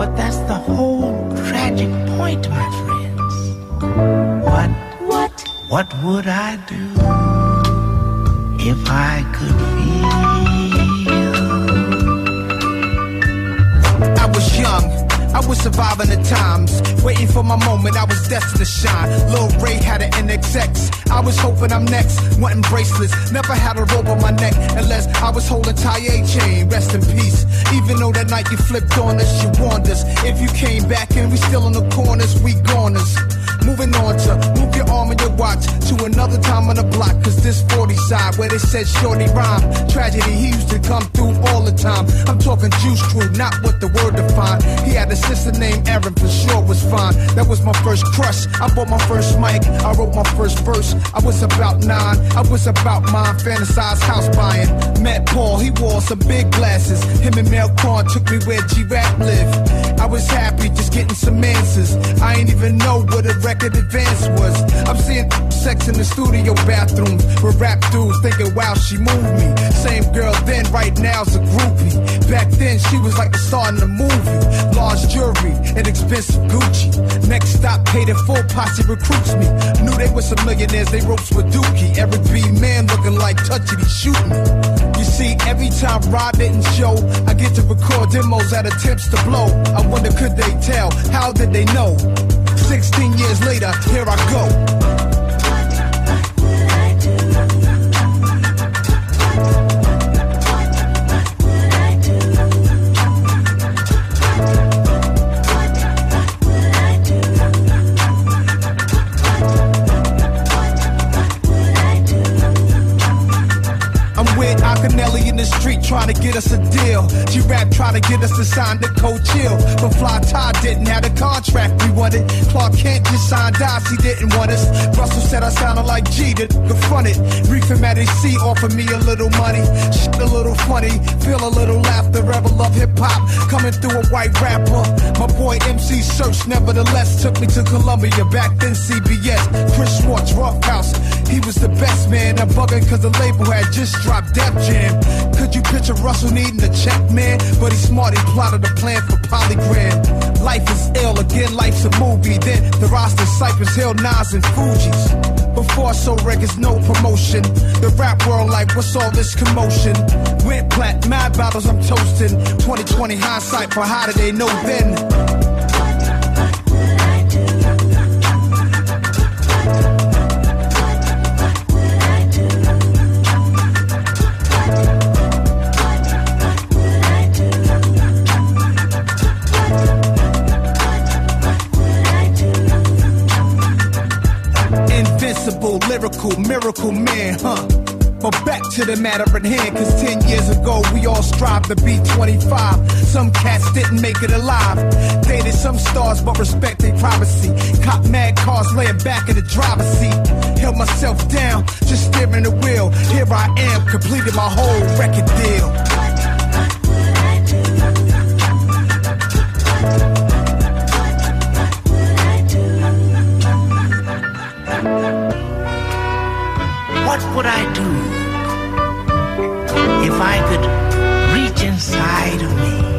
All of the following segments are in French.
But that's the whole tragic point, my friends. What, what, what would I do if I could feel? I was young. I was surviving the times, waiting for my moment. I was destined to shine. Lil Ray had an NXX. I was hoping I'm next. Wanting bracelets, never had a rope on my neck unless I was holding Taye chain. Rest in peace. Even though that night you flipped on us, you warned us. If you came back and we still in the corners, we goners. Moving on to arm watch to another time on the block. Cause this 40 side where they said shorty rhyme. Tragedy, he used to come through all the time. I'm talking juice crew, not what the word defined. He had a sister named Erin, for sure was fine. That was my first crush. I bought my first mic, I wrote my first verse. I was about nine, I was about mine, fantasized house buying. Met Paul, he wore some big glasses. Him and Mel Korn took me where G-Rap lived. I was happy just getting some answers. I ain't even know what a record advance was. I'm seeing sex in the studio bathroom with rap dudes thinking, wow, she moved me. Same girl then, right now's a groupie. Back then, she was like a star in the movie. Large jewelry and expensive Gucci. Next stop, paid in full posse recruits me. Knew they were some millionaires, they ropes with Dookie. Every B man looking like touchy, he shoot me. You see, every time Rod didn't show, I get to record demos at attempts to blow. I wonder, could they tell? How did they know? 16 years later, here I go. To get us to sign the code chill. But Fly Todd didn't have the contract we wanted. Clark Kent just signed us, he didn't want us. Russell said I sounded like G to the front it. Reef and Matty C offered me a little money. Shit a little funny, feel a little laughter. Ever love hip hop coming through a white rapper. My boy MC Search nevertheless took me to Columbia. Back then CBS. Chris Schwartz, Rough House. He was the best man. I'm bugging cause the label had just dropped Def Jam. Could you picture Russell needing a check, man? But he's smart, he plotted a plan for Polygram. Life is ill, again, life's a movie. Then the roster Cypress Hill, Nas, and Fuji's. Before saw records, no promotion. The rap world, like, what's all this commotion? Went plat, mad battles, I'm toasting. 2020 hindsight, for how did they know then? Lyrical, miracle man, huh? But back to the matter at hand, cause 10 years ago we all strived to be 25. Some cats didn't make it alive. Dated some stars, but respect their privacy. Cop mad cars laying back in the driver's seat. Held myself down, just steering the wheel. Here I am, completed my whole record deal. I do. If I could reach inside of me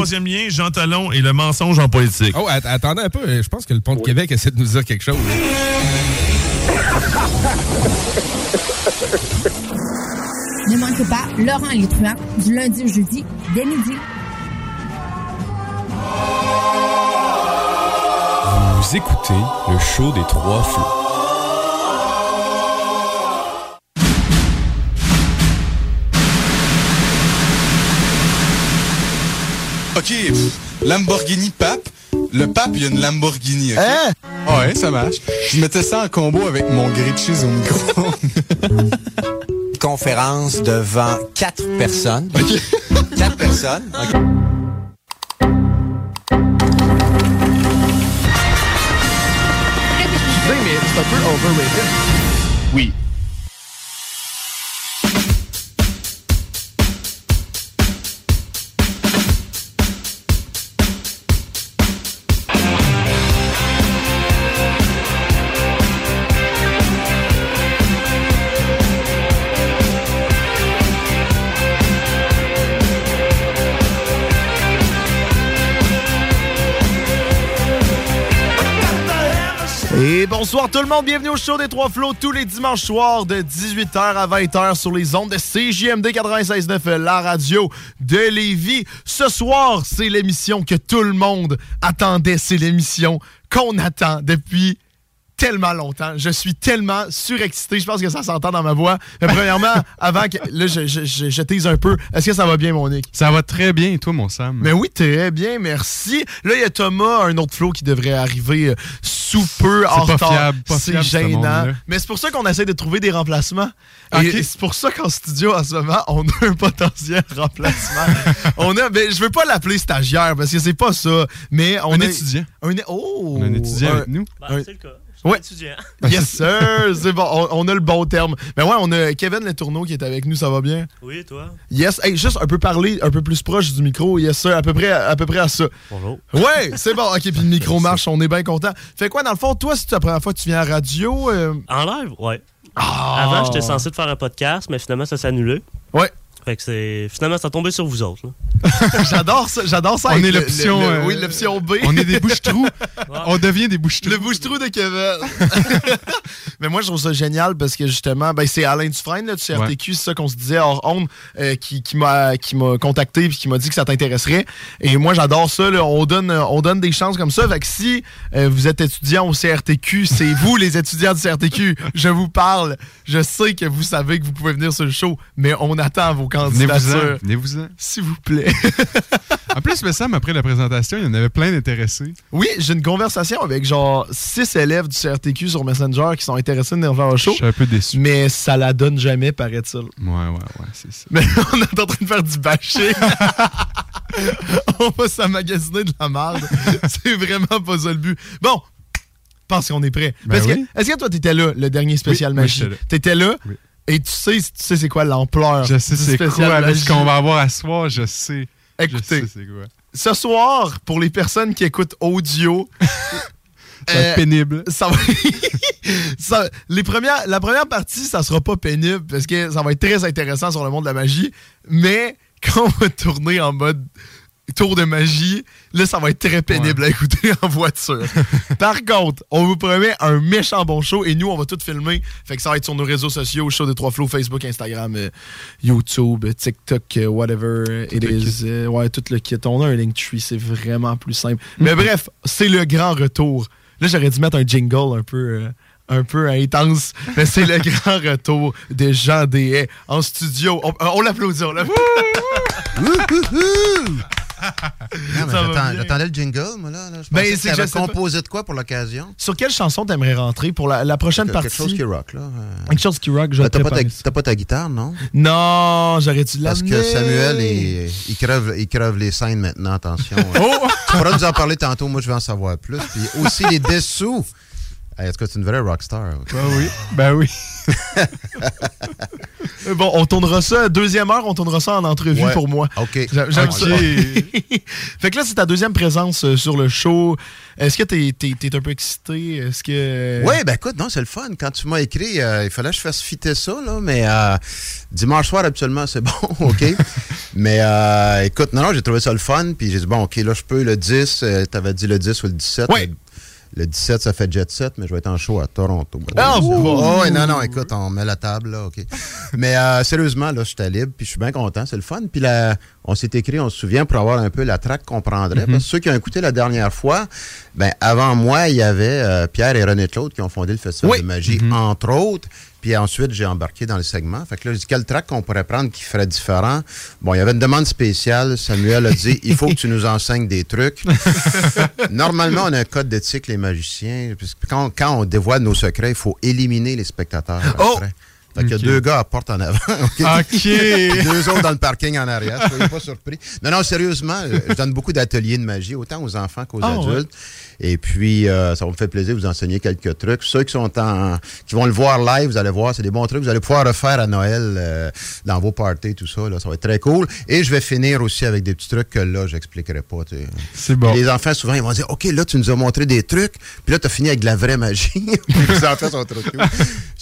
Troisième lien, Jean Talon et le mensonge en politique. Oh, att- attendez un peu. Je pense que le pont de Québec essaie de nous dire quelque chose. Ne manquez pas Laurent et les truands du lundi au jeudi dès midi. Vous écoutez le show des trois flots. OK, pff, Lamborghini pape. Le pape, il y a une Lamborghini? Hein? Ouais, ça marche. Je mettais ça en combo avec mon grilled cheese au micro. Conférence devant quatre personnes. Quatre personnes. OK. Excusez, mais c'est un peu overrated. Oui. Bonsoir tout le monde, bienvenue au show des Trois Flots tous les dimanches soirs de 18h à 20h sur les ondes de CJMD 96.9, la radio de Lévis. Ce soir, c'est l'émission que tout le monde attendait, c'est l'émission qu'on attend depuis tellement longtemps. Je suis tellement surexcité, je pense que ça s'entend dans ma voix. Mais premièrement, avant que... Là, je, je, je, je tease un peu. Est-ce que ça va bien, mon Nick? Ça va très bien, et toi, mon Sam? Mais oui, très bien, merci. Là, il y a Thomas, un autre flow qui devrait arriver euh, sous peu en pas retard. fiable, pas C'est ce gênant. Mais c'est pour ça qu'on essaie de trouver des remplacements. Et c'est pour ça qu'en studio, en ce moment, on a un potentiel remplacement. on a, ben, je veux pas l'appeler stagiaire parce que c'est pas ça. Mais on Un a- étudiant. Un, oh! On a un étudiant Un- avec nous. un- c'est le cas. Ouais. étudiant. Yes, sir! C'est bon, on, on a le bon terme. Mais ouais, on a Kevin Letourneau qui est avec nous, ça va bien? Oui, toi? Yes, hey, juste un peu parler, un peu plus proche du micro, yes sir, à peu près, à peu près à ça. Bonjour. Ouais, c'est bon, ok, puis le micro marche, on est bien content. Fait quoi, dans le fond, toi, c'est la première fois que tu viens à la radio? euh, En live, ouais. Ah! Avant, j'étais censé de faire un podcast, mais finalement, ça s'est annulé. Ouais. Fait que c'est. Finalement, ça a tombé sur vous autres. j'adore ça, j'adore ça. On est l'option, euh, oui, l'option B. On est des bouches-trous. On devient des bouches-trous. Le bouche-trou de Kevin. Mais moi, je trouve ça génial parce que justement, ben, c'est Alain Dufresne là, du CRTQ, c'est ça qu'on se disait hors onde, euh, qui, qui m'a qui m'a contacté et qui m'a dit que ça t'intéresserait. Et moi, j'adore ça. là. on, donne, euh, on donne des chances comme ça. Fait que si euh, vous êtes étudiant au CRTQ, c'est vous les étudiants du CRTQ. Je vous parle. Je sais que vous savez que vous pouvez venir sur le show, mais on attend vos. Candidatures. Venez-vous-en. S'il vous plaît. En plus, mais Sam, après la présentation, il y en avait plein d'intéressés. Oui, j'ai une conversation avec genre six élèves du CRTQ sur Messenger qui sont intéressés de venir faire un show. Je suis un peu déçu. Mais ça la donne jamais, paraît-il. Ouais, ouais, ouais, c'est ça. Mais on est en train de faire du bâcher. on va s'amagasiner de la merde. C'est vraiment pas ça le but. Bon, je pense qu'on est prêt. Ben oui. Est-ce que toi, t'étais là, le dernier spécial Oui, magie? j'étais là. T'étais là? Et tu sais, tu sais c'est quoi l'ampleur Je sais c'est quoi, là, ce qu'on va avoir à soir, je sais. Écoutez, Je sais c'est quoi. ce soir, pour les personnes qui écoutent audio, Ça va être euh, pénible. ça va- ça- les premières, la première partie, ça sera pas pénible parce que ça va être très intéressant sur le monde de la magie. Mais quand on va tourner en mode tour de magie, là, ça va être très pénible à écouter en voiture. Par contre, on vous promet un méchant bon show et nous, on va tout filmer. Fait que ça va être sur nos réseaux sociaux, show des trois flots, Facebook, Instagram, euh, YouTube, TikTok, euh, whatever it is. Euh, ouais, tout le kit. On a un Linktree, c'est vraiment plus simple. Mais bref, c'est le grand retour. Là, j'aurais dû mettre un jingle un peu. euh, un peu intense, mais c'est le grand retour de Jean Deshaies en studio. On, on l'applaudit, on l'applaudit. J'attendais le jingle, moi, là. là. Je Ben, que que pas. composé de quoi pour l'occasion? Sur quelle chanson t'aimerais rentrer pour la, la prochaine partie? Quelque chose qui rock, là. Euh, Quelque chose qui rock, je ben, T'as pas, ta- pas guitare, non? Non, j'aurais dû Parce l'amener. que Samuel, il, il, crève, il crève les scènes maintenant, attention. Oh! Tu pourras nous en parler tantôt, moi je vais en savoir plus. Puis aussi les dessous. Hey, en tout cas, c'est une vraie rockstar. Ben oui. Ben oui. Bon, on tournera ça. Deuxième heure, on tournera ça en entrevue Ouais. pour moi. OK. J'a- J'aime Ok. ça. fait que là, c'est ta deuxième présence euh, sur le show. Est-ce que t'es es, un peu excité? Est-ce que. Oui, ben écoute, non, c'est le fun. Quand tu m'as écrit, euh, il fallait que je fasse fitter ça, là, mais euh, dimanche soir, habituellement, c'est bon, OK? Mais euh, écoute, non, non, j'ai trouvé ça le fun. Puis j'ai dit, bon, OK, là, je peux le 10. euh, T'avais dit le 10 ou le 17. Oui. Le, le 17, ça fait Jet Set, mais je vais être en show à Toronto. Ah, Oh, ouais, non, non, écoute, on met la table, là, OK. Mais euh, sérieusement, là, j'étais libre, puis je suis bien content, c'est le fun. Puis là, on s'est écrit, on se souvient, pour avoir un peu la traque qu'on prendrait. Mhm. Parce que ceux qui ont écouté la dernière fois, ben avant moi, il y avait euh, Pierre et René Claude qui ont fondé le Festival Oui. de magie, entre autres. Puis ensuite, j'ai embarqué dans le segment. Fait que là, j'ai dit, quel track qu'on pourrait prendre qui ferait différent? Bon, il y avait une demande spéciale. Samuel a dit, il faut que tu nous enseignes des trucs. Normalement, on a un code d'éthique, les magiciens. Quand, quand on dévoile nos secrets, il faut éliminer les spectateurs. Oh! Fait qu'il y a deux gars à porte en avant. OK? OK. deux autres dans le parking en arrière. Soyez pas surpris. Non, non, sérieusement, je donne beaucoup d'ateliers de magie, autant aux enfants qu'aux Ah, ouais. adultes. Et puis, euh, ça va me faire plaisir de vous enseigner quelques trucs. Ceux qui sont en, qui vont le voir live, vous allez voir, c'est des bons trucs. Vous allez pouvoir refaire à Noël euh, dans vos parties, tout ça. Là, ça va être très cool. Et je vais finir aussi avec des petits trucs que là, j'expliquerai pas. tu sais. C'est bon. Et les enfants, souvent, ils vont dire OK, là, tu nous as montré des trucs, puis là, tu as fini avec de la vraie magie. Les enfants sont trop cool.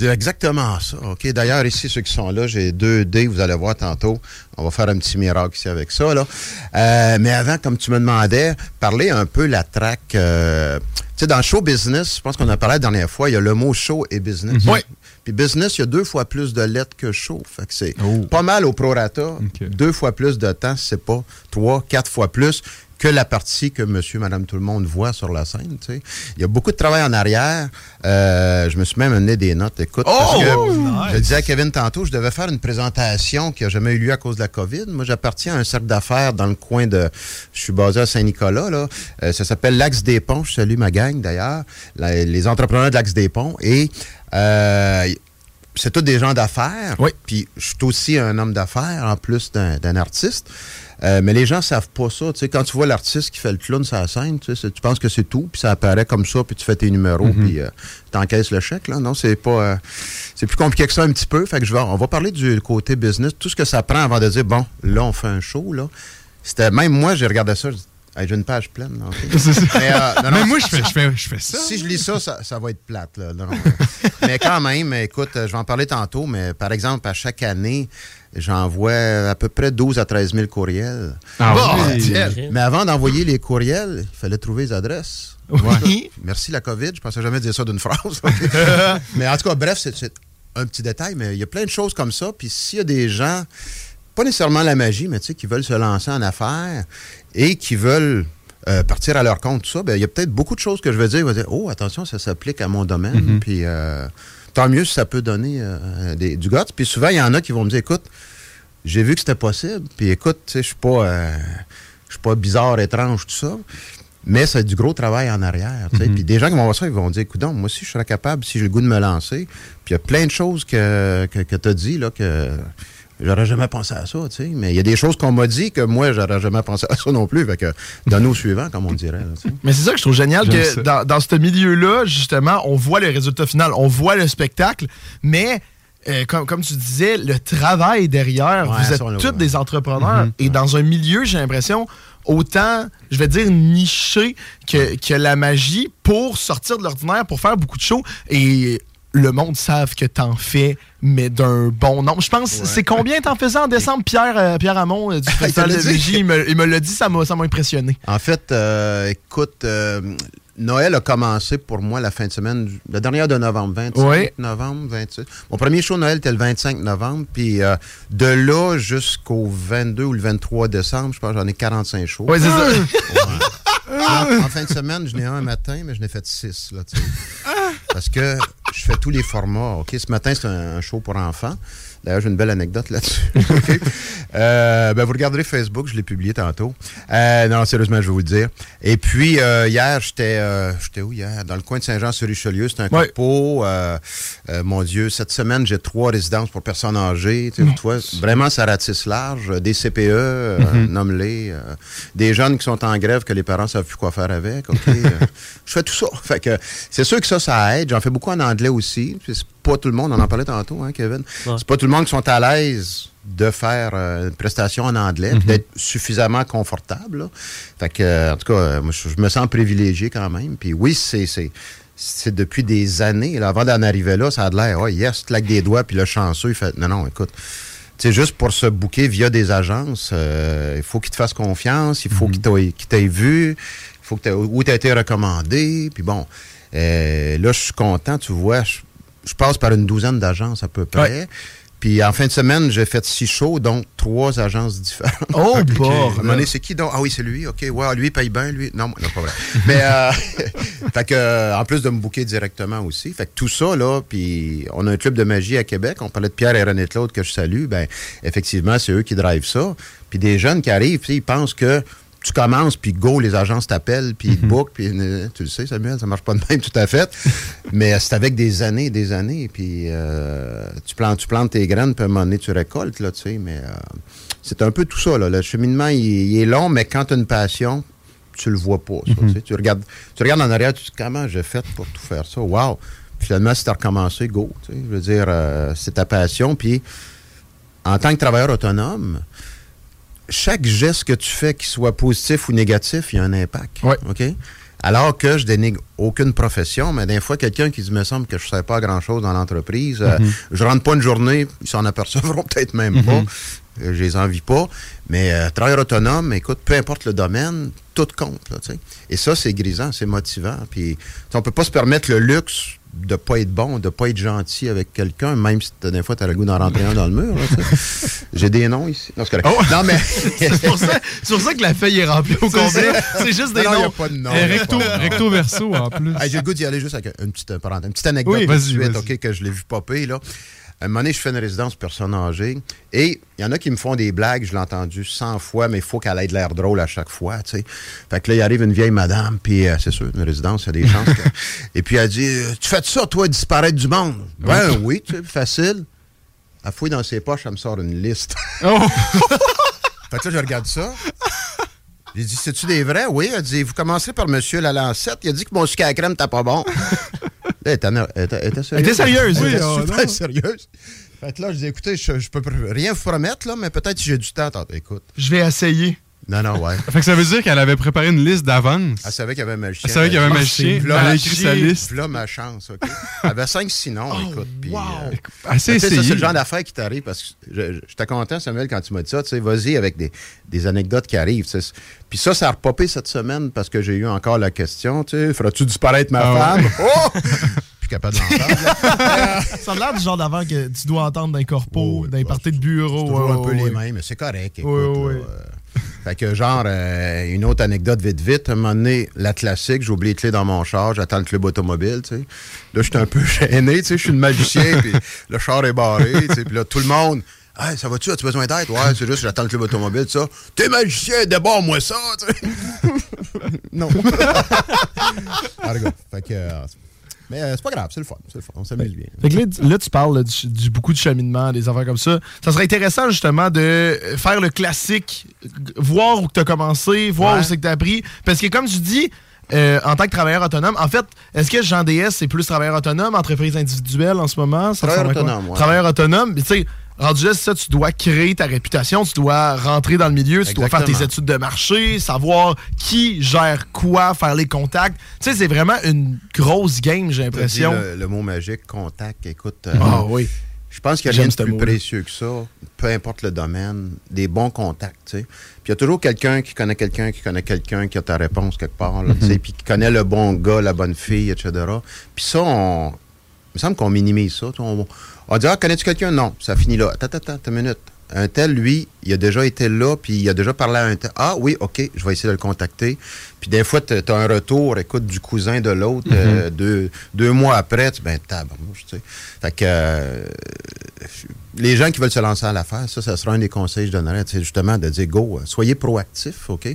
Exactement ça. OK? D'ailleurs, ici, ceux qui sont là, j'ai deux dés, vous allez voir tantôt. On va faire un petit miracle ici avec ça. Là. Euh, mais avant, comme tu me demandais, parler un peu la traque. euh, tu sais, dans show business, je pense qu'on a parlé la dernière fois, il y a le mot show et business. Oui. Puis business, il y a deux fois plus de lettres que show. Fait que c'est pas mal au prorata. Deux fois plus de temps, c'est pas trois, quatre fois plus que la partie que monsieur, madame, tout le monde voit sur la scène. tu sais. Il y a beaucoup de travail en arrière. Euh, je me suis même amené des notes. Écoute, parce Oh, nice. je disais à Kevin tantôt, je devais faire une présentation qui n'a jamais eu lieu à cause de la COVID. Moi, j'appartiens à un cercle d'affaires dans le coin de... Je suis basé à Saint-Nicolas. là. Euh, ça s'appelle l'Axe des Ponts. Je salue ma gang, d'ailleurs. La- les entrepreneurs de l'Axe des Ponts. Et... euh, c'est tous des gens d'affaires. Puis je suis aussi un homme d'affaires en plus d'un d'un artiste. Euh, mais les gens savent pas ça. Tu sais, quand tu vois l'artiste qui fait le clown sur la scène, tu, sais, tu penses que c'est tout, puis ça apparaît comme ça, puis tu fais tes numéros, puis euh, tu encaisses le chèque. Là. Non, c'est pas. euh, c'est plus compliqué que ça un petit peu. Fait que je vais, on va parler du côté business, tout ce que ça prend avant de dire bon, là, on fait un show. Là. C'était même moi, j'ai regardé ça, je dis, Hey, j'ai une page pleine. là, ça. Mais, euh, non, Mais moi, je fais, je, fais, je fais ça. si je lis ça, ça, ça va être plate. Là. Non, mais quand même, écoute, je vais en parler tantôt, mais par exemple, à chaque année, j'envoie à peu près 12 à 13 000 courriels. Ah Bon, oui. tiens. Mais avant d'envoyer les courriels, il fallait trouver les adresses. Oui. Merci la COVID, je pensais jamais dire ça d'une phrase. mais en tout cas, bref, c'est un petit détail, mais il y a plein de choses comme ça. Puis s'il y a des gens, pas nécessairement la magie, mais tu sais, qui veulent se lancer en affaires et qui veulent euh, partir à leur compte, tout ça, ben, il y a peut-être beaucoup de choses que je vais dire. Je vais dire, oh, attention, ça s'applique à mon domaine. Puis euh, tant mieux si ça peut donner euh, des- du guts. Puis souvent, il y en a qui vont me dire, écoute, j'ai vu que c'était possible. Puis écoute, tu sais, je suis pas, euh, je suis pas bizarre, étrange, tout ça. Mais c'est du gros travail en arrière. sais. Puis des gens qui vont voir ça, ils vont dire, écoute, moi aussi, je serais capable, si j'ai le goût de me lancer. Puis il y a plein de choses que, que, que tu as dit, là, que j'aurais jamais pensé à ça, tu sais. Mais il y a des choses qu'on m'a dit que moi, j'aurais jamais pensé à ça non plus. Fait que, donne au suivant, comme on dirait. là. Mais c'est ça que je trouve génial que dans, dans ce milieu-là, justement, on voit le résultat final, on voit le spectacle, mais euh, comme, comme tu disais, le travail derrière, Ouais, vous êtes tous des entrepreneurs Mhm. et dans un milieu, j'ai l'impression, autant, je vais dire, niché que, que la magie pour sortir de l'ordinaire, pour faire beaucoup de shows et le monde savent que t'en fais, mais d'un bon nombre. Je pense, c'est combien t'en faisais en décembre, Pierre, euh, Pierre Hamon, euh, du Festival de magie? Il me, il me l'a dit, ça m'a impressionné. En fait, euh, écoute, euh, Noël a commencé pour moi la fin de semaine, la dernière de novembre, 25 Oui. novembre, 26. Mon premier show Noël était le 25 novembre, puis euh, de là jusqu'au 22 ou le 23 décembre, je pense que j'en ai 45 shows. Oui, c'est ça. Ouais. En, en fin de semaine, je n'ai un un matin, mais je n'ai fait six. Là, tu sais. Parce que je fais tous les formats. OK? Ce matin, c'est un, show pour enfants. D'ailleurs, j'ai une belle anecdote là-dessus. Euh, ben, vous regarderez Facebook, je l'ai publié tantôt. Euh, non, sérieusement, je vais vous le dire. Et puis, euh, hier, j'étais euh, j'étais où hier? Dans le coin de Saint-Jean-sur-Richelieu. C'était un euh, mon Dieu, cette semaine, j'ai trois résidences pour personnes âgées. Tu vois, vraiment, ça ratisse large. Des CPE, euh, Mhm. nomme-les. des jeunes qui sont en grève que les parents savent plus quoi faire avec. OK? Euh, je fais tout ça. Fait que c'est sûr que ça, ça aide. J'en fais beaucoup en anglais aussi. C'est pas tout le monde, on en parlait tantôt, hein, Kevin. C'est pas tout le monde qui sont à l'aise de faire euh, une prestation en anglais, puis d'être suffisamment confortable. là. Fait que, euh, en tout cas, euh, moi, je, je me sens privilégié quand même. Puis oui, c'est c'est c'est depuis des années. là, avant d'en arriver là, ça a de l'air, oh yes, claque des doigts, puis le chanceux, il fait, non, non, écoute, sais, juste pour se booker via des agences, euh, il faut qu'ils te fassent confiance, il faut qu'ils t'aient qu'ils t'aient vu, il faut que où tu as été recommandé. Puis bon, là, je suis content, tu vois, je, je passe par une douzaine d'agences à peu près. Puis en fin de semaine, j'ai fait six shows, donc trois agences différentes. Oh, Ok. bordel. À un moment donné, c'est qui donc? Ah oui, c'est lui. OK, ouais, lui, il paye bien, lui. Non, non, pas vrai. Mais, euh, fait que, euh, en plus de me booker directement aussi. Fait que tout ça, là, puis on a un club de magie à Québec. On parlait de Pierre et René Claude que je salue. Ben, effectivement, c'est eux qui drivent ça. Puis des jeunes qui arrivent, tu sais, ils pensent que tu commences, puis go, les agences t'appellent, puis ils te bookent, puis euh, tu le sais, Samuel, ça marche pas de même tout à fait. Mais c'est avec des années et des années, puis euh, tu, plantes, tu plantes tes graines, puis à un moment donné, tu récoltes, là, tu sais, mais euh, c'est un peu tout ça, là. Le cheminement, il, il est long, mais quand tu as une passion, tu le vois pas, ça, tu sais. Tu regardes, tu regardes en arrière, tu te dis, comment j'ai fait pour tout faire ça? Wow! Finalement, si tu as recommencé, go, tu sais. Je veux dire, euh, c'est ta passion, puis en tant que travailleur autonome, chaque geste que tu fais, qu'il soit positif ou négatif, il y a un impact. OK? Alors que je dénigre aucune profession, mais des fois, quelqu'un qui dit, me semble que je ne sais pas grand-chose dans l'entreprise, euh, Mhm. je rentre pas une journée, ils s'en apercevront peut-être même Mhm. pas. Euh, Je les envie pas. Mais euh, travailleur autonome, écoute, peu importe le domaine, tout compte. Là. Et ça, c'est grisant, c'est motivant. Puis, on peut pas se permettre le luxe de pas être bon, de pas être gentil avec quelqu'un, même si des fois, tu as le goût d'en rentrer un dans le mur. J'ai des noms ici. Non, c'est. Non, mais... c'est pour, ça- c'est pour ça que la feuille est remplie au complet. C'est juste des Non, non, a noms. pas de nom, Eh, y a recto- pas de nom. recto verso, en plus. Hey, J'ai le goût d'y aller juste avec une petite, une petite anecdote Oui, tout de vas-y, suite, vas-y. OK, que je l'ai vu popper, là. À un moment donné, je fais une résidence pour personnes âgées et il y en a qui me font des blagues, je l'ai entendu 100 fois, mais il faut qu'elle ait de l'air drôle à chaque fois, tu sais. Fait que là, il arrive une vieille madame, puis euh, c'est sûr, une résidence, il y a des chances. que- Et puis elle dit euh, Tu fais de ça, toi, disparaître du monde Ben oui, tu sais, facile. Elle fouille dans ses poches, elle me sort une liste. fait que là, je regarde ça. J'ai dit, c'est-tu des vrais? Oui. Elle dit, vous commencerez par Monsieur Lalancette. Il a dit que mon sucre à la crème t'as pas bon. Là, elle était, elle était- elle était sérieuse. Elle était sérieuse, Elle oui, était oh, super sérieuse. Fait que là, je dis, écoutez, je, je peux rien vous promettre, là, mais peut-être si j'ai du temps, tantôt, écoute. Je vais essayer. Non, non, ouais. Fait que ça veut dire qu'elle avait préparé une liste d'avance. Elle savait qu'il y avait un magicien. Elle savait qu'il y avait un Ah, magicien. c'est- Elle a ma écrit sa chance. liste. Là, ma chance, OK? Elle avait cinq sinon, écoute. Puis, euh, Assez ça, c'est le genre d'affaire qui t'arrive parce que je- je- j'étais content, Samuel, quand tu m'as dit ça. Tu sais, vas-y avec des, des anecdotes qui arrivent. Puis ça, ça a repopé cette semaine parce que j'ai eu encore la question, tu sais, feras-tu disparaître ma Ah femme? ouais. Oh! Plus capable de l'entendre. Ça me l'air du genre d'avant que tu dois entendre dans les corpos, dans les parties de bureau. toujours ouais, un peu ouais, les ouais. mêmes, mais c'est correct. Écoute, ouais. là, euh, fait que genre, euh, une autre anecdote vite vite, à un moment donné, la classique, j'ai oublié les clés dans mon char, j'attends le club automobile, tu sais. Là, j'étais un peu gêné, tu sais, je suis le magicien, puis le char est barré, tu sais, puis là, tout le monde... Hey, ça va-tu? As-tu besoin d'aide? Ouais, c'est juste, j'attends le club automobile, ça. T'es magicien, débarre-moi ça, tu sais. non. Ah, fait que. Mais euh, c'est pas grave, c'est le fun, c'est le fun, on s'amuse bien. Fait que là, tu- là, tu parles là, du, du beaucoup de cheminement, des affaires comme ça. Ça serait intéressant justement de faire le classique, voir où tu as commencé, voir Ouais. où c'est que tu as appris. Parce que comme tu dis, euh, en tant que travailleur autonome, en fait, est-ce que Jean DS, c'est plus travailleur autonome, entreprise individuelle en ce moment? Ça Travailleur autonome, ouais. Travailleur autonome, mais tu sais, rendu là, ça, tu dois créer ta réputation, tu dois rentrer dans le milieu, tu dois faire tes études de marché, savoir qui gère quoi, faire les contacts. Tu sais, c'est vraiment une grosse game, j'ai l'impression. Le, le mot magique, contact, écoute. euh, Ah oui. Je pense qu'il n'y a rien de plus précieux que ça, peu importe le domaine, des bons contacts, tu sais. Puis il y a toujours quelqu'un qui connaît quelqu'un qui connaît quelqu'un qui a ta réponse quelque part, là, tu sais, puis qui connaît le bon gars, la bonne fille, etc. Puis ça, on... il me semble qu'on minimise ça. On, on dit, ah, connais-tu quelqu'un? Non, ça finit là. Attends, attends, attends, une minute. Un tel, lui, il a déjà été là, puis il a déjà parlé à un tel. Ah oui, OK, je vais essayer de le contacter. Puis des fois, tu as un retour, écoute, du cousin de l'autre, euh, deux, deux mois après, tu ben, tabarnouche, tu sais. Fait que euh, les gens qui veulent se lancer à l'affaire, ça, ça sera un des conseils que je donnerais, c'est justement de dire, go, euh, soyez proactif, OK?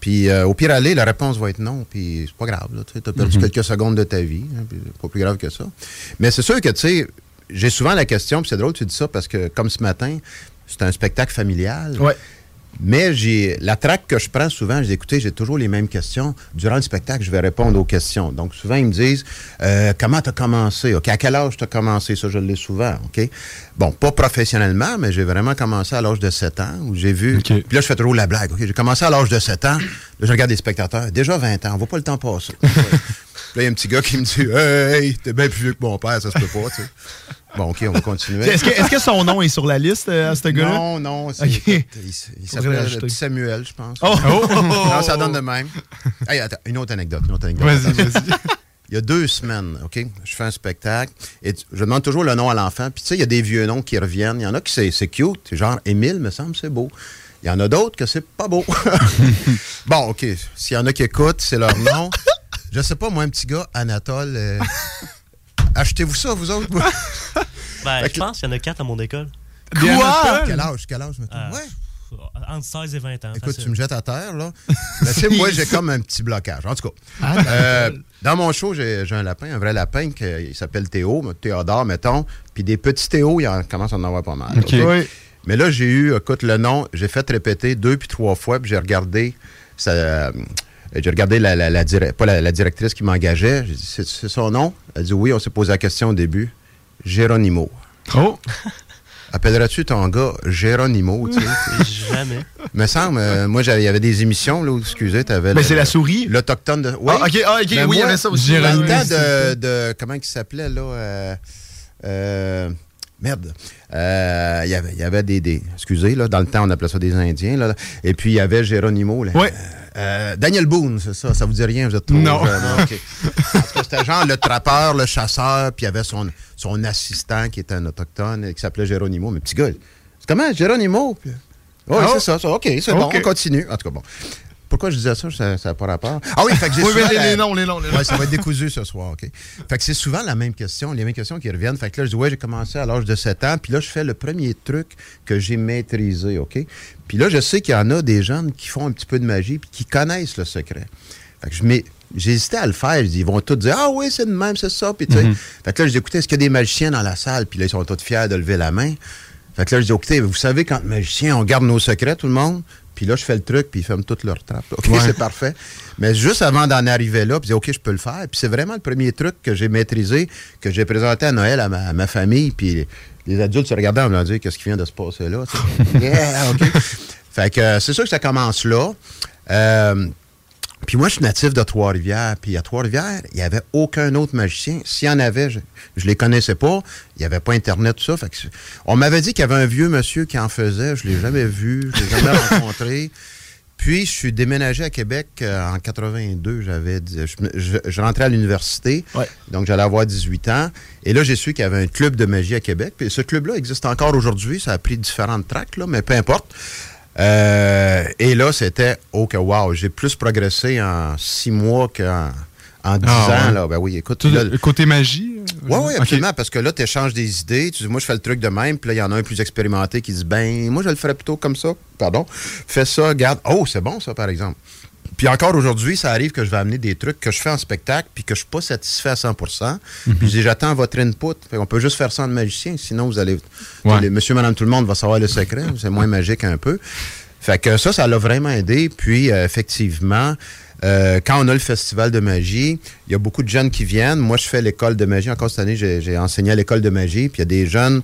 Puis euh, au pire aller, la réponse va être non, puis c'est pas grave, tu as perdu Mhm. quelques secondes de ta vie, hein, puis pas plus grave que ça. Mais c'est sûr que, tu sais, j'ai souvent la question, puis c'est drôle que tu dis ça, parce que comme ce matin, c'est un spectacle familial. Ouais. Mais j'ai la traque que je prends souvent, je dis écoutez, j'ai toujours les mêmes questions. Durant le spectacle, je vais répondre aux questions. Donc souvent, ils me disent euh, comment tu as commencé? OK, à quel âge tu as commencé? Ça, je l'ai souvent. OK? Bon, pas professionnellement, mais j'ai vraiment commencé à l'âge de 7 ans où j'ai vu. Puis là, je fais toujours la blague. OK, j'ai commencé à l'âge de 7 ans. Là, je regarde les spectateurs. Déjà 20 ans, on voit pas le temps passer. là, il y a un petit gars qui me dit Hey, t'es bien plus vieux que mon père, ça se peut pas, tu sais. Bon, OK, on va continuer. Est-ce que, son nom est sur la liste euh, à ce gars-là? Non, non. il, s'appelle Samuel, je pense. Oh! non, ça donne de même. Hey, attends, une autre anecdote. Une autre anecdote. Vas-y, vas-y. Il y a deux semaines, OK, je fais un spectacle et je demande toujours le nom à l'enfant. Puis tu sais, il y a des vieux noms qui reviennent. Il y en a qui c'est, c'est cute, c'est genre Émile, me semble, c'est beau. Il y en a d'autres que c'est pas beau. bon, OK, s'il y en a qui écoutent, c'est leur nom. Je sais pas, moi, un petit gars, Anatole, euh, achetez-vous ça, vous autres? Ben, je que- pense qu'il y en a quatre à mon école. Quoi? Quel âge? Quel âge, mettons? Euh, ouais. Entre 16 et 20 ans. Écoute, facile. tu me jettes à terre, là. Ben, tu sais, moi, j'ai comme un petit blocage. En tout cas, Ah, euh, dans mon show, j'ai j'ai un lapin, un vrai lapin, qui il s'appelle Théo, mais Théodore, mettons. Puis des petits Théo, il en commence à en avoir pas mal. Oui. Mais là, j'ai eu, écoute, le nom, j'ai fait répéter deux puis trois fois, puis j'ai regardé, ça, euh, j'ai regardé la, la- la dire- pas la, la directrice qui m'engageait. J'ai dit, c'est c'est son nom? Elle dit oui, on s'est posé la question au début. Géronimo. Oh! Appellerais-tu ton gars Géronimo? tu sais? Jamais. Me semble, euh, moi, j'avais- il y avait des émissions, là, où, excusez, tu avais. Mais c'est la souris? L'Autochtone de. Oui, Ah, ok, ah, ok, Ben, oui, il y avait ça aussi. Dans le Géronimo, temps de, de- Comment il s'appelait, là euh, euh, Merde. Euh, Il y avait- il y avait des, des- Excusez, là, dans le temps, on appelait ça des Indiens. Là, et puis, il y avait Géronimo. Là, Ouais. Euh, Daniel Boone, c'est ça. Ça vous dit rien, vous êtes trop Non. jeune, OK. Parce que c'était genre le trappeur, le chasseur, puis il y avait son, son assistant qui était un autochtone et qui s'appelait Géronimo. Mais petit gars, c'est comment, Géronimo? Puis- Oui, Oh. c'est ça, ça. OK, c'est bon, on continue. En tout cas, bon. Pourquoi je disais ça? Ça n'a pas rapport. Ah oui, fait que j'ai Oui, souvent mais les- la- les noms, les noms, les noms. Ouais, ça va être décousu ce soir, OK? Fait que c'est souvent la même question, les mêmes questions qui reviennent. Fait que là, je dis, ouais, j'ai commencé à l'âge de 7 ans, puis là, je fais le premier truc que j'ai maîtrisé, OK? Puis là, je sais qu'il y en a des jeunes qui font un petit peu de magie, puis qui connaissent le secret. Fait que je J'ai hésité à le faire. Ils vont tous dire Ah oui, c'est de même, c'est ça. Puis, tu sais. Mhm. Fait que là, je dis Écoutez, est-ce qu'il y a des magiciens dans la salle? Puis là, ils sont tous fiers de lever la main. Fait que là, je dis Écoutez, vous savez, quand magicien, on garde nos secrets, tout le monde? Puis là, je fais le truc, puis ils ferment toutes leurs trappes. OK, Ouais. c'est parfait. Mais juste avant d'en arriver là, puis je dis, OK, je peux le faire. Puis c'est vraiment le premier truc que j'ai maîtrisé, que j'ai présenté à Noël à ma, à ma famille. Puis les adultes se regardaient en me disant, qu'est-ce qui vient de se passer là? yeah, OK. Fait que euh, c'est sûr que ça commence là. Euh, puis moi, je suis natif de Trois-Rivières. Puis à Trois-Rivières, il n'y avait aucun autre magicien. S'il y en avait, je ne les connaissais pas. Il n'y avait pas Internet, tout ça. Fait que on m'avait dit qu'il y avait un vieux monsieur qui en faisait. Je ne l'ai jamais vu. Je ne l'ai jamais rencontré. Puis, je suis déménagé à Québec euh, en 82. J'avais, je, je- je rentrais à l'université. Donc, j'allais avoir 18 ans. Et là, j'ai su qu'il y avait un club de magie à Québec. Puis, ce club-là existe encore aujourd'hui. Ça a pris différentes tracks, là, mais peu importe. Euh, et là, c'était, oh que wow, j'ai plus progressé en six mois qu'en en dix Ah, ans. ouais. Là. Ben oui, écoute. Tout là- le côté magie? euh, oui, oui, ok. absolument, parce que là, tu échanges des idées. Tu dis, moi, je fais le truc de même, puis là, il y en a un plus expérimenté qui dit, ben, moi, je le ferais plutôt comme ça. Pardon. Fais ça, garde. Oh, c'est bon, ça, par exemple. Puis encore aujourd'hui, ça arrive que je vais amener des trucs que je fais en spectacle, puis que je suis pas satisfait à 100% Puis je dis, j'attends votre input. Fait on peut juste faire ça en magicien, sinon vous allez. Ouais. monsieur, madame, tout le monde va savoir le secret. C'est moins magique un peu. Fait que ça, ça l'a vraiment aidé. Puis, euh, effectivement, euh, quand on a le festival de magie, il y a beaucoup de jeunes qui viennent. Moi, je fais l'école de magie. Encore cette année, j'ai j'ai enseigné à l'école de magie. Puis, il y a des jeunes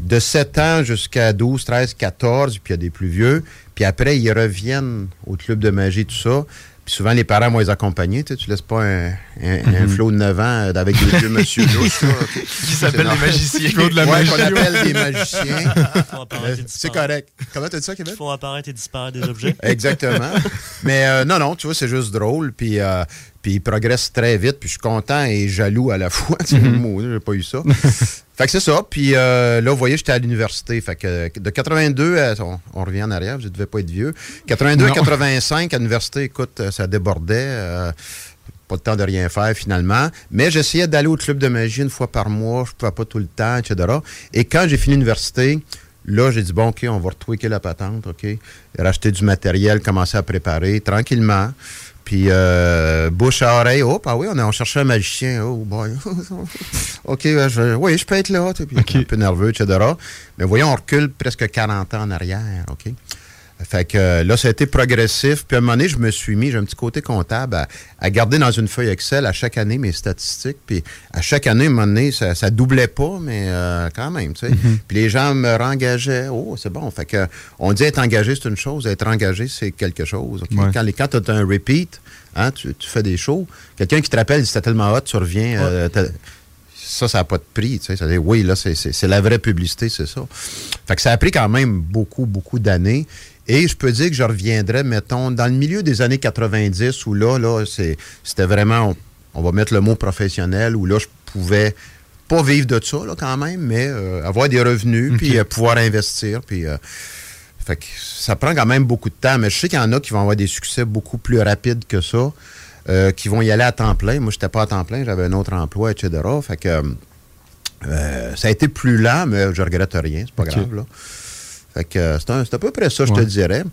de 7 ans jusqu'à 12, 13, 14, puis il y a des plus vieux. Puis après, ils reviennent au club de magie, tout ça. Puis souvent, les parents vont les accompagner. Tu, tu laisses pas un, un- un Mhm. flot de 9 ans euh, avec des vieux monsieur. Qui s'appellent C'est les magiciens. normal. Flot de la Ouais, magie. qu'on appelle des magiciens. Euh, C'est correct. Comment tu as dit ça, Québec? Font apparaître et disparaître des objets. Exactement. Mais euh, non, non, tu vois, c'est juste drôle. Puis, euh, puis il progresse très vite. Puis je suis content et jaloux à la fois. Tu sais, moi, j'ai pas eu ça. fait que c'est ça. Puis euh, là, vous voyez, j'étais à l'université. Fait que de 82 à. On, on revient en arrière, je devais pas être vieux. 82 à Non. 85, à l'université, écoute, euh, ça débordait. euh, pas le temps de rien faire finalement. Mais j'essayais d'aller au club de magie une fois par mois. Je pouvais pas tout le temps, etc. Et quand j'ai fini l'université, là, j'ai dit, bon, OK, on va retweaker la patente, OK. Racheter du matériel, commencer à préparer tranquillement. Puis, euh, bouche à oreille, hop, ah oui, on, on cherchait un magicien. Oh, boy. OK, je, oui, je peux être là. Puis, un peu nerveux, etc. Mais voyons, on recule presque 40 ans en arrière, OK? Fait que euh, là, ça a été progressif. Puis à un moment donné, je me suis mis, j'ai un petit côté comptable, à, à garder dans une feuille Excel à chaque année mes statistiques. Puis à chaque année, à un moment donné, ça, ça doublait pas, mais euh, quand même, tu sais. Puis les gens me rengageaient. Oh, c'est bon. Fait que on dit être engagé, c'est une chose. Être engagé, c'est quelque chose. Ouais. Quand, les- quand tu as un repeat, hein, tu, tu fais des shows, quelqu'un qui te rappelle, c'était tellement hot, tu reviens. euh, ça, ça n'a pas de prix. Tu sais, ça oui, là, c'est la vraie publicité, c'est ça. Fait que ça a pris quand même beaucoup, beaucoup d'années. Et je peux dire que je reviendrais, mettons, dans le milieu des années 90, où là, là, c'était vraiment, on, on va mettre le mot professionnel, où là, je pouvais pas vivre de ça, là, quand même, mais euh, avoir des revenus, puis euh, pouvoir investir, puis... euh, fait que ça prend quand même beaucoup de temps, mais je sais qu'il y en a qui vont avoir des succès beaucoup plus rapides que ça, qui vont y aller à temps plein. Moi, je n'étais pas à temps plein, j'avais un autre emploi, etc. Fait que ça a été plus lent, mais je regrette rien, c'est pas grave. Là. Fait que euh, c'est un- c'est à peu près ça, je te dirais.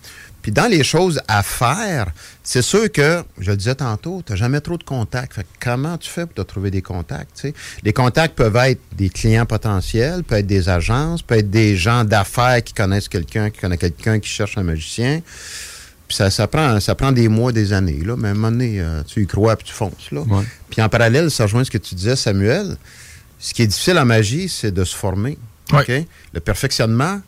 Puis dans les choses à faire, c'est sûr que, je le disais tantôt, tu n'as jamais trop de contacts. Fait que comment tu fais pour te trouver des contacts? Les contacts peuvent être des clients potentiels, peuvent être des agences, peuvent être des gens d'affaires qui connaissent quelqu'un, qui connaît quelqu'un qui cherche un magicien. Puis ça, ça, prend, ça prend des mois, des années. Là. Mais à un moment donné, euh, tu y crois puis tu fonces. Là. Ouais. Puis en parallèle, ça rejoint ce que tu disais, Samuel. Ce qui est difficile en magie, c'est de se former. Le perfectionnement.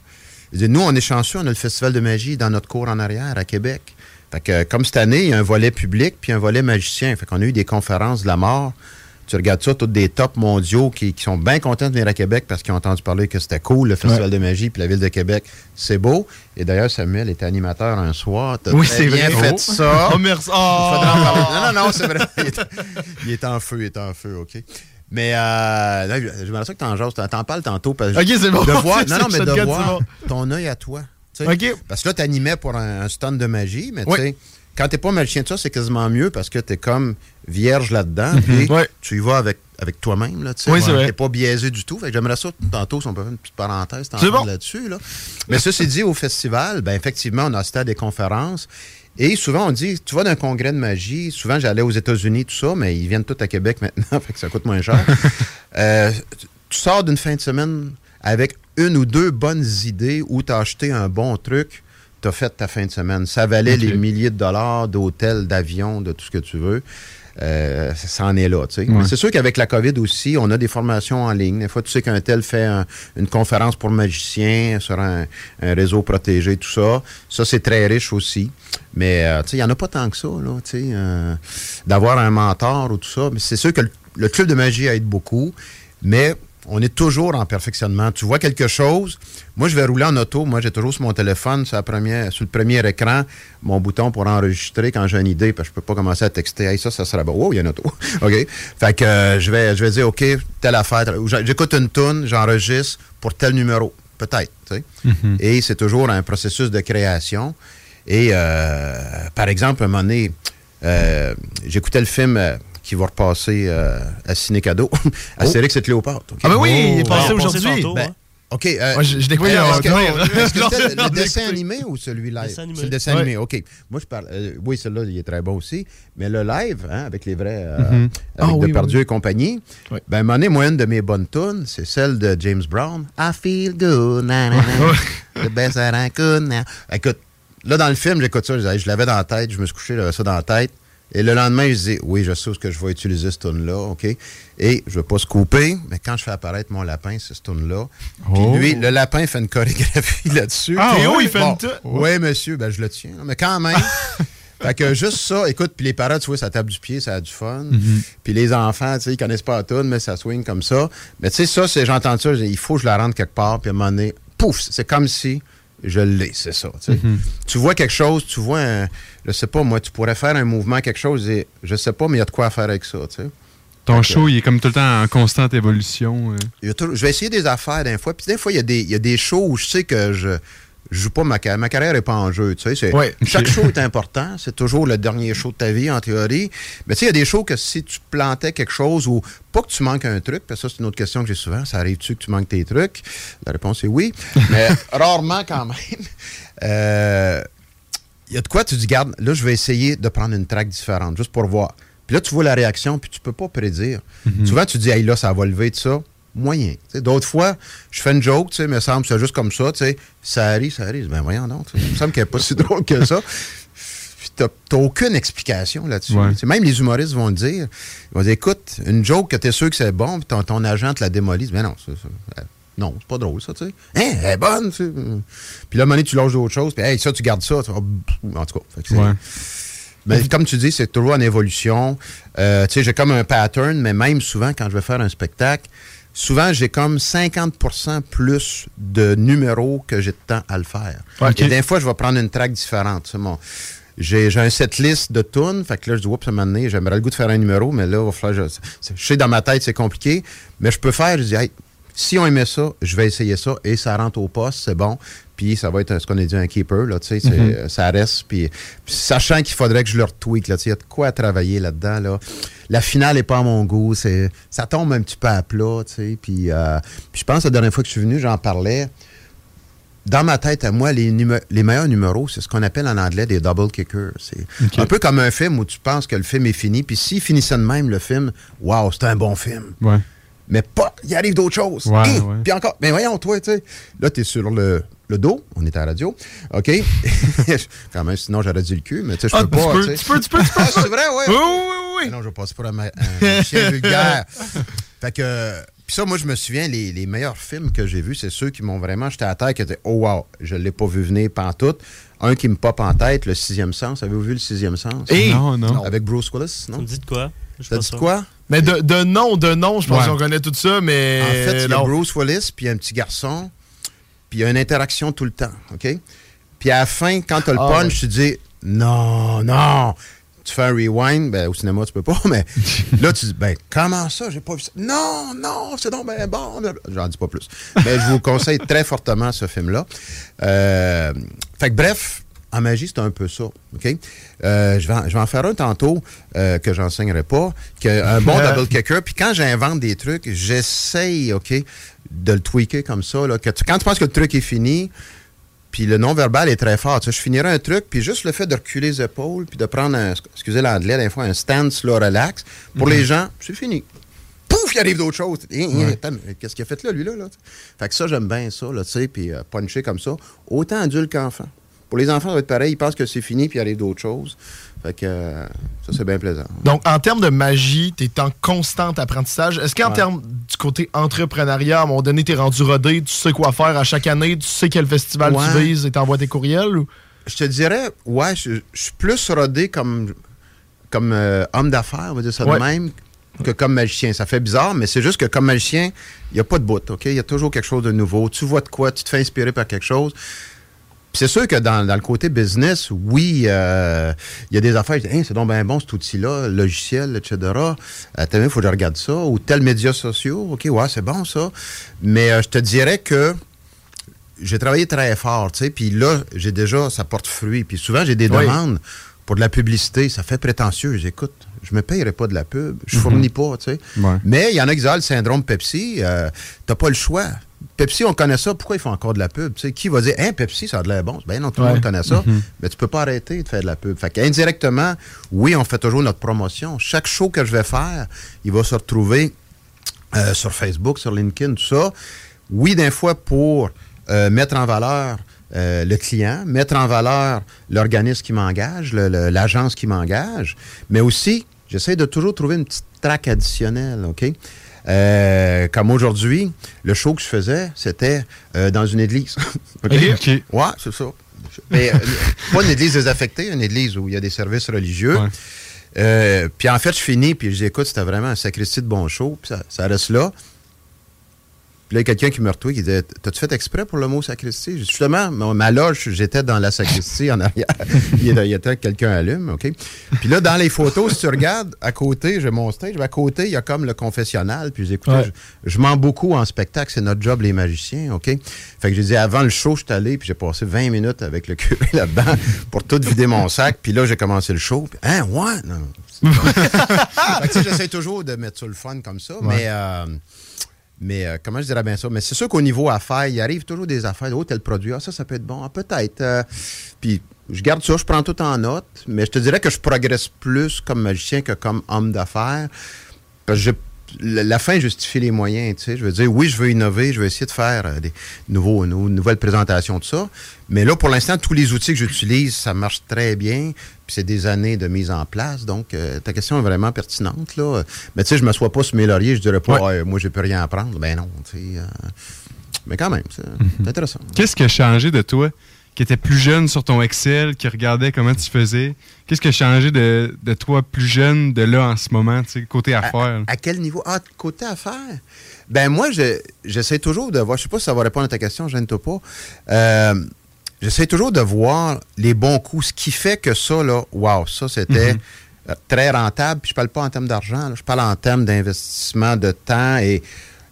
Nous, on est chanceux, on a le Festival de magie dans notre cours en arrière à Québec. Fait que, comme cette année, il y a un volet public puis un volet magicien. Fait qu'on a eu des conférences de la mort. Tu regardes ça, tous des tops mondiaux qui, qui sont bien contents de venir à Québec parce qu'ils ont entendu parler que c'était cool, le Festival Ouais. de magie, puis la ville de Québec, c'est beau. Et d'ailleurs, Samuel était animateur un soir. Oui, c'est bien vrai. fait Oh. ça. Oh, merci. Il faudra en Oh. parler. Non, non, non, c'est vrai. Il est, il est en feu, il est en feu, OK. Mais euh, me ça que t'en jases, t'en- parles tantôt. Parce, OK, c'est bon. De voir, non, non, mais de voir ton œil à toi. Parce que là, t'animais pour un, un stand de magie, mais tu Oui. sais, quand t'es pas magicien de ça, c'est quasiment mieux parce que t'es comme vierge là-dedans. Mhm. puis. Tu y vas avec, avec toi-même, là, tu sais. Oui, c'est vrai. T'es pas biaisé du tout. Fait que j'aimerais ça, tantôt, si on peut faire une petite parenthèse bon. là-dessus, là. Mais ceci dit, au festival, ben effectivement, on a assisté à des conférences. Et souvent, on dit, tu vas d'un congrès de magie. Souvent, j'allais aux États-Unis, tout ça, mais ils viennent tous à Québec maintenant, fait que ça coûte moins cher. Euh, tu sors d'une fin de semaine avec une ou deux bonnes idées où tu as acheté un bon truc, tu as fait ta fin de semaine. Ça valait les milliers de dollars d'hôtels, d'avions, de tout ce que tu veux. Euh, ça en est là, tu sais. Ouais. Mais C'est sûr qu'avec la COVID aussi, on a des formations en ligne. Des fois, tu sais qu'un tel fait un- une conférence pour magiciens sur un, un réseau protégé, tout ça. Ça, c'est très riche aussi. Mais, euh, tu sais, il n'y en a pas tant que ça, là, tu sais. euh, D'avoir un mentor ou tout ça. Mais c'est sûr que le, le club de magie aide beaucoup. Mais on est toujours en perfectionnement. Tu vois quelque chose, moi je vais rouler en auto, moi j'ai toujours sur mon téléphone, sur, la première, sur le premier écran, mon bouton pour enregistrer quand j'ai une idée, parce que je peux pas commencer à texter, hey, ça, ça sera bon. Oh, il y a une auto. OK? Fait que euh, je, vais, je vais dire, OK, telle affaire, j'écoute une toune, j'enregistre pour tel numéro. Peut-être. Mhm. Et c'est toujours un processus de création. Et euh, par exemple, un moment donné, euh, j'écoutais le film euh, qui va repasser euh, à Ciné Cadeau, Astérix et Cléopâtre. Ah ben oui, il est passé aujourd'hui. passé tantôt, Ben, hein. OK. euh, Moi, je- je découvre le Est-ce que c'était le dessin animé ou celui live? Dessin animé. C'est le dessin Ouais. animé, OK. Moi, je parle. euh, oui, celui-là, il est très bon aussi. Mais le live, hein, avec les vrais. euh, Mhm. Avec Ah oui, Depardieu oui. et compagnie. Ben, à un moment donné, moi, une de mes bonnes tunes, c'est celle de James Brown. I feel good. na, na, na. The best that I could now. Écoute, là, dans le film, j'écoute ça. Je, l'avais dans la tête. Je me suis couché, j'avais ça dans la tête. Et le lendemain, je dis, oui, je sais où que je vais utiliser cette tune-là, OK? Et je ne vais pas se couper, mais quand je fais apparaître mon lapin, c'est cette tune-là. Puis Oh. lui, le lapin fait une chorégraphie là-dessus. Ah, Théo, ouais? il fait Bon, une Oui, monsieur, ben je le tiens. Mais quand même. fait que juste ça, écoute, puis les parents, tu vois, ça tape du pied, ça a du fun. Puis les enfants, tu sais, ils connaissent pas la tune, mais ça swing comme ça. Mais tu sais, ça, c'est, j'entends ça, il faut que je la rende quelque part, puis à un moment donné, pouf, c'est comme si je l'ai, c'est ça. tu sais. Tu vois quelque chose, tu vois, un, je sais pas, moi, tu pourrais faire un mouvement, quelque chose, et je sais pas, mais il y a de quoi faire avec ça. Ton show, il est comme tout le temps en constante évolution. euh. Je vais essayer des affaires des fois. Puis des fois, il y, a des, il y a des shows où je sais que je je joue pas ma carrière. Ma carrière n'est pas en jeu. Tu sais. Chaque show est important. C'est toujours le dernier show de ta vie, en théorie. Mais tu sais, il y a des shows que si tu plantais quelque chose ou pas que tu manques un truc, parce que ça, c'est une autre question que j'ai souvent. Ça arrive-tu que tu manques tes trucs? La réponse est oui. Mais rarement quand même. Euh, il y a de quoi tu dis, garde, là, je vais essayer de prendre une track différente, juste pour voir. Puis là, tu vois la réaction, puis tu peux pas prédire. Souvent, tu dis, hey, là, ça va lever de ça. Moyen. D'autres fois, je fais une joke, tu sais, me semble, c'est juste comme ça, tu sais, ça arrive, ça arrive. Ben voyons donc, il me semble qu'elle n'est pas si drôle que ça. Puis t'as aucune explication là-dessus. Ouais. Même les humoristes vont le dire. Ils vont dire, écoute, une joke que t'es sûr que c'est bon, puis ton, ton agent te la démolit. Mais non, c'est ça. Euh, Non, c'est pas drôle, ça, tu sais. Hein, elle est bonne, tu sais. Puis là, à un moment donné, tu lâches d'autres choses, puis hey, ça, tu gardes ça. Tu En tout cas, fait Ouais. mais comme tu dis, c'est toujours en évolution. Euh, tu sais, j'ai comme un pattern, mais même souvent, quand je vais faire un spectacle, souvent, j'ai comme 50% plus de numéros que j'ai de temps à le faire. Ouais, Et des fois, je vais prendre une track différente. C'est mon- J'ai un setlist de tunes, fait que là, je dis, oups, moment donné, j'aimerais le goût de faire un numéro, mais là, il va falloir. Je, c'est- je sais, dans ma tête, c'est compliqué, mais je peux faire, je dis, hey, si on aimait ça, je vais essayer ça, et ça rentre au poste, c'est bon. Puis ça va être ce qu'on a dit un keeper, là, tu sais, Mhm. euh, ça reste. Puis, sachant qu'il faudrait que je le retweak, là, tu sais, il y a de quoi travailler là-dedans, là. La finale n'est pas à mon goût, c'est, ça tombe un petit peu à plat, tu sais. Puis, euh, je pense, la dernière fois que je suis venu, j'en parlais. Dans ma tête, à moi, les, les meilleurs numéros, c'est ce qu'on appelle en anglais des double kickers. C'est un peu comme un film où tu penses que le film est fini, puis s'il finissait de même, le film, waouh, c'est un bon film. Ouais. Mais pas, il arrive d'autres choses. Ouais, ouais. Puis encore, mais voyons, toi, tu sais, là, tu es sur le, le dos, on est à la radio, OK? Quand même, sinon, j'aurais dit le cul, mais tu sais, je Ah, peux tu pas. tu peux, tu peux, tu peux. Ah, c'est vrai, ouais. Oui, oui, oui. Non, je passe pour un, ma- un chien vulgaire. Fait que, puis ça, moi, je me souviens, les, les meilleurs films que j'ai vus, c'est ceux qui m'ont vraiment jeté à terre, qui étaient, oh wow, je l'ai pas vu venir pantoute. Un qui me pop en tête, Le Sixième Sens. Avez-vous vu Le Sixième Sens? Et- Non, non. Avec Bruce Willis, non? Tu me dis de quoi? T'as dit quoi? Mais de, de nom, de nom, je pense Ouais. qu'on connaît tout ça, mais. En fait, il y a. Bruce Willis, puis un petit garçon, puis il y a une interaction tout le temps, OK? Puis à la fin, quand tu as le Ah, punch, ouais. tu dis « Non, non! » Tu fais un rewind, ben, au cinéma, tu peux pas, mais là, tu dis « Ben, comment ça? J'ai pas vu ça. »« Non, non, c'est donc ben bon! » J'en dis pas plus. Mais je vous conseille très fortement ce film-là. Euh, fait que bref, en magie, c'est un peu ça. OK? Euh, je, vais en, je vais en faire un tantôt euh, que j'enseignerai pas, que un bon double kicker. Puis quand j'invente des trucs, j'essaye, OK, de le tweaker comme ça. Là, que tu- quand tu penses que le truc est fini, puis le non-verbal est très fort. Tu sais, je finirai un truc, puis juste le fait de reculer les épaules, puis de prendre un, excusez l'anglais, des fois, un stance, là, relax, pour les gens, c'est fini. Pouf, il arrive d'autres choses. Attends, mais Qu'est-ce qu'il a fait là, lui, là? là? Fait que ça, j'aime bien ça, là, tu sais, puis euh, puncher comme ça. Autant adulte qu'enfant. Pour les enfants, ça va être pareil. Ils pensent que c'est fini, puis il arrive d'autres choses. Fait que euh, ça, c'est bien plaisant. Donc, en termes de magie, tu es en constant apprentissage. Est-ce qu'en Ouais. termes du côté entrepreneuriat, à un moment donné, tu es rendu rodé, tu sais quoi faire à chaque année, tu sais quel festival tu vises et t'envoies tes courriels? Ou? Je te dirais, ouais, je, je suis plus rodé comme, comme euh, homme d'affaires, on va dire ça Ouais. de même, que comme magicien. Ça fait bizarre, mais c'est juste que comme magicien, il n'y a pas de bout, OK? Il y a toujours quelque chose de nouveau. Tu vois de quoi, tu te fais inspirer par quelque chose. Puis c'est sûr que dans, dans le côté business, oui, euh, il y a des affaires, Hein, c'est donc bien bon cet outil-là, logiciel, etc. Euh, il faut que je regarde ça. Ou tel médias sociaux, OK, ouais, c'est bon ça. Mais euh, je te dirais que j'ai travaillé très fort, tu sais, puis là, j'ai déjà, ça porte fruit. Puis souvent, j'ai des Oui. demandes pour de la publicité, ça fait prétentieux. J'écoute, je me payerai pas de la pub, je Mhm. fournis pas, tu sais. Ouais. Mais il y en a qui disent, ah, le syndrome Pepsi, euh, t'as pas le choix. Pepsi, on connaît ça, pourquoi ils font encore de la pub? Qui va dire, hein, Pepsi, ça a de l'air bon? Ben non, tout le Ouais. monde connaît ça. Mhm. Mais tu peux pas arrêter de faire de la pub. Fait qu'indirectement, oui, on fait toujours notre promotion. Chaque show que je vais faire, il va se retrouver euh, sur Facebook, sur LinkedIn, tout ça. Oui, des fois pour euh, mettre en valeur euh, le client, mettre en valeur l'organisme qui m'engage, l'agence qui m'engage, mais aussi, j'essaie de toujours trouver une petite traque additionnelle, OK? Euh, comme aujourd'hui, le show que je faisais, c'était euh, dans une église. OK? OK. Ouais, c'est ça. Mais, euh, pas une église désaffectée, une église où il y a des services religieux. Ouais. Euh, puis en fait, je finis, puis je dis, écoute, c'était vraiment un sacristie de bon show, puis ça, ça reste là. Puis là, il y a quelqu'un qui me retrouve, qui disait, t'as-tu fait exprès pour le mot sacristie? Justement, ma, ma loge, j'étais dans la sacristie en arrière. il y a quelqu'un allume, OK? Puis là, dans les photos, si tu regardes, à côté, j'ai mon stage, à côté, il y a comme le confessionnal, puis j'ai écouté, Ouais. je, je mens beaucoup en spectacle, c'est notre job, les magiciens, OK? Fait que j'ai dit, avant le show, je suis allé, puis j'ai passé 20 minutes avec le curé là-dedans pour tout vider mon sac, puis là, j'ai commencé le show, puis, hein, ouais? Non, j'essaie toujours de mettre ça le fun comme ça, mais... euh, mais euh, comment je dirais bien ça? Mais c'est sûr qu'au niveau affaires, il arrive toujours des affaires. Oh, tel produit, ah, ça, ça peut être bon. Ah, peut-être. euh, puis je garde ça, je prends tout en note. Mais je te dirais que je progresse plus comme magicien que comme homme d'affaires. La, fin justifie les moyens, tu sais. Je veux dire, oui, je veux innover, je veux essayer de faire euh, des nouveaux, nou- nouvelles présentations de ça. Mais là, pour l'instant, tous les outils que j'utilise, ça marche très bien. Puis c'est des années de mise en place. Donc, euh, ta question est vraiment pertinente, là. Mais tu sais, je ne m'assois pas sur mes lauriers, je dirais pas, moi, j'ai plus rien apprendre. Ben non, tu sais. euh, mais quand même, c'est c'est intéressant. Qu'est-ce qui a changé de toi qui était plus jeune sur ton Excel, qui regardait comment tu faisais? Qu'est-ce qui a changé de, de toi plus jeune de là en ce moment, tu sais, côté affaires? À quel niveau? Ah, côté affaires? Ben moi, je- j'essaie toujours de voir, je sais pas si ça va répondre à ta question, gêne-toi pas. Euh, j'essaie toujours de voir les bons coups, ce qui fait que ça, là, wow, ça, c'était Mhm. euh, très rentable. Puis je parle pas en termes d'argent, je parle en termes d'investissement, de temps et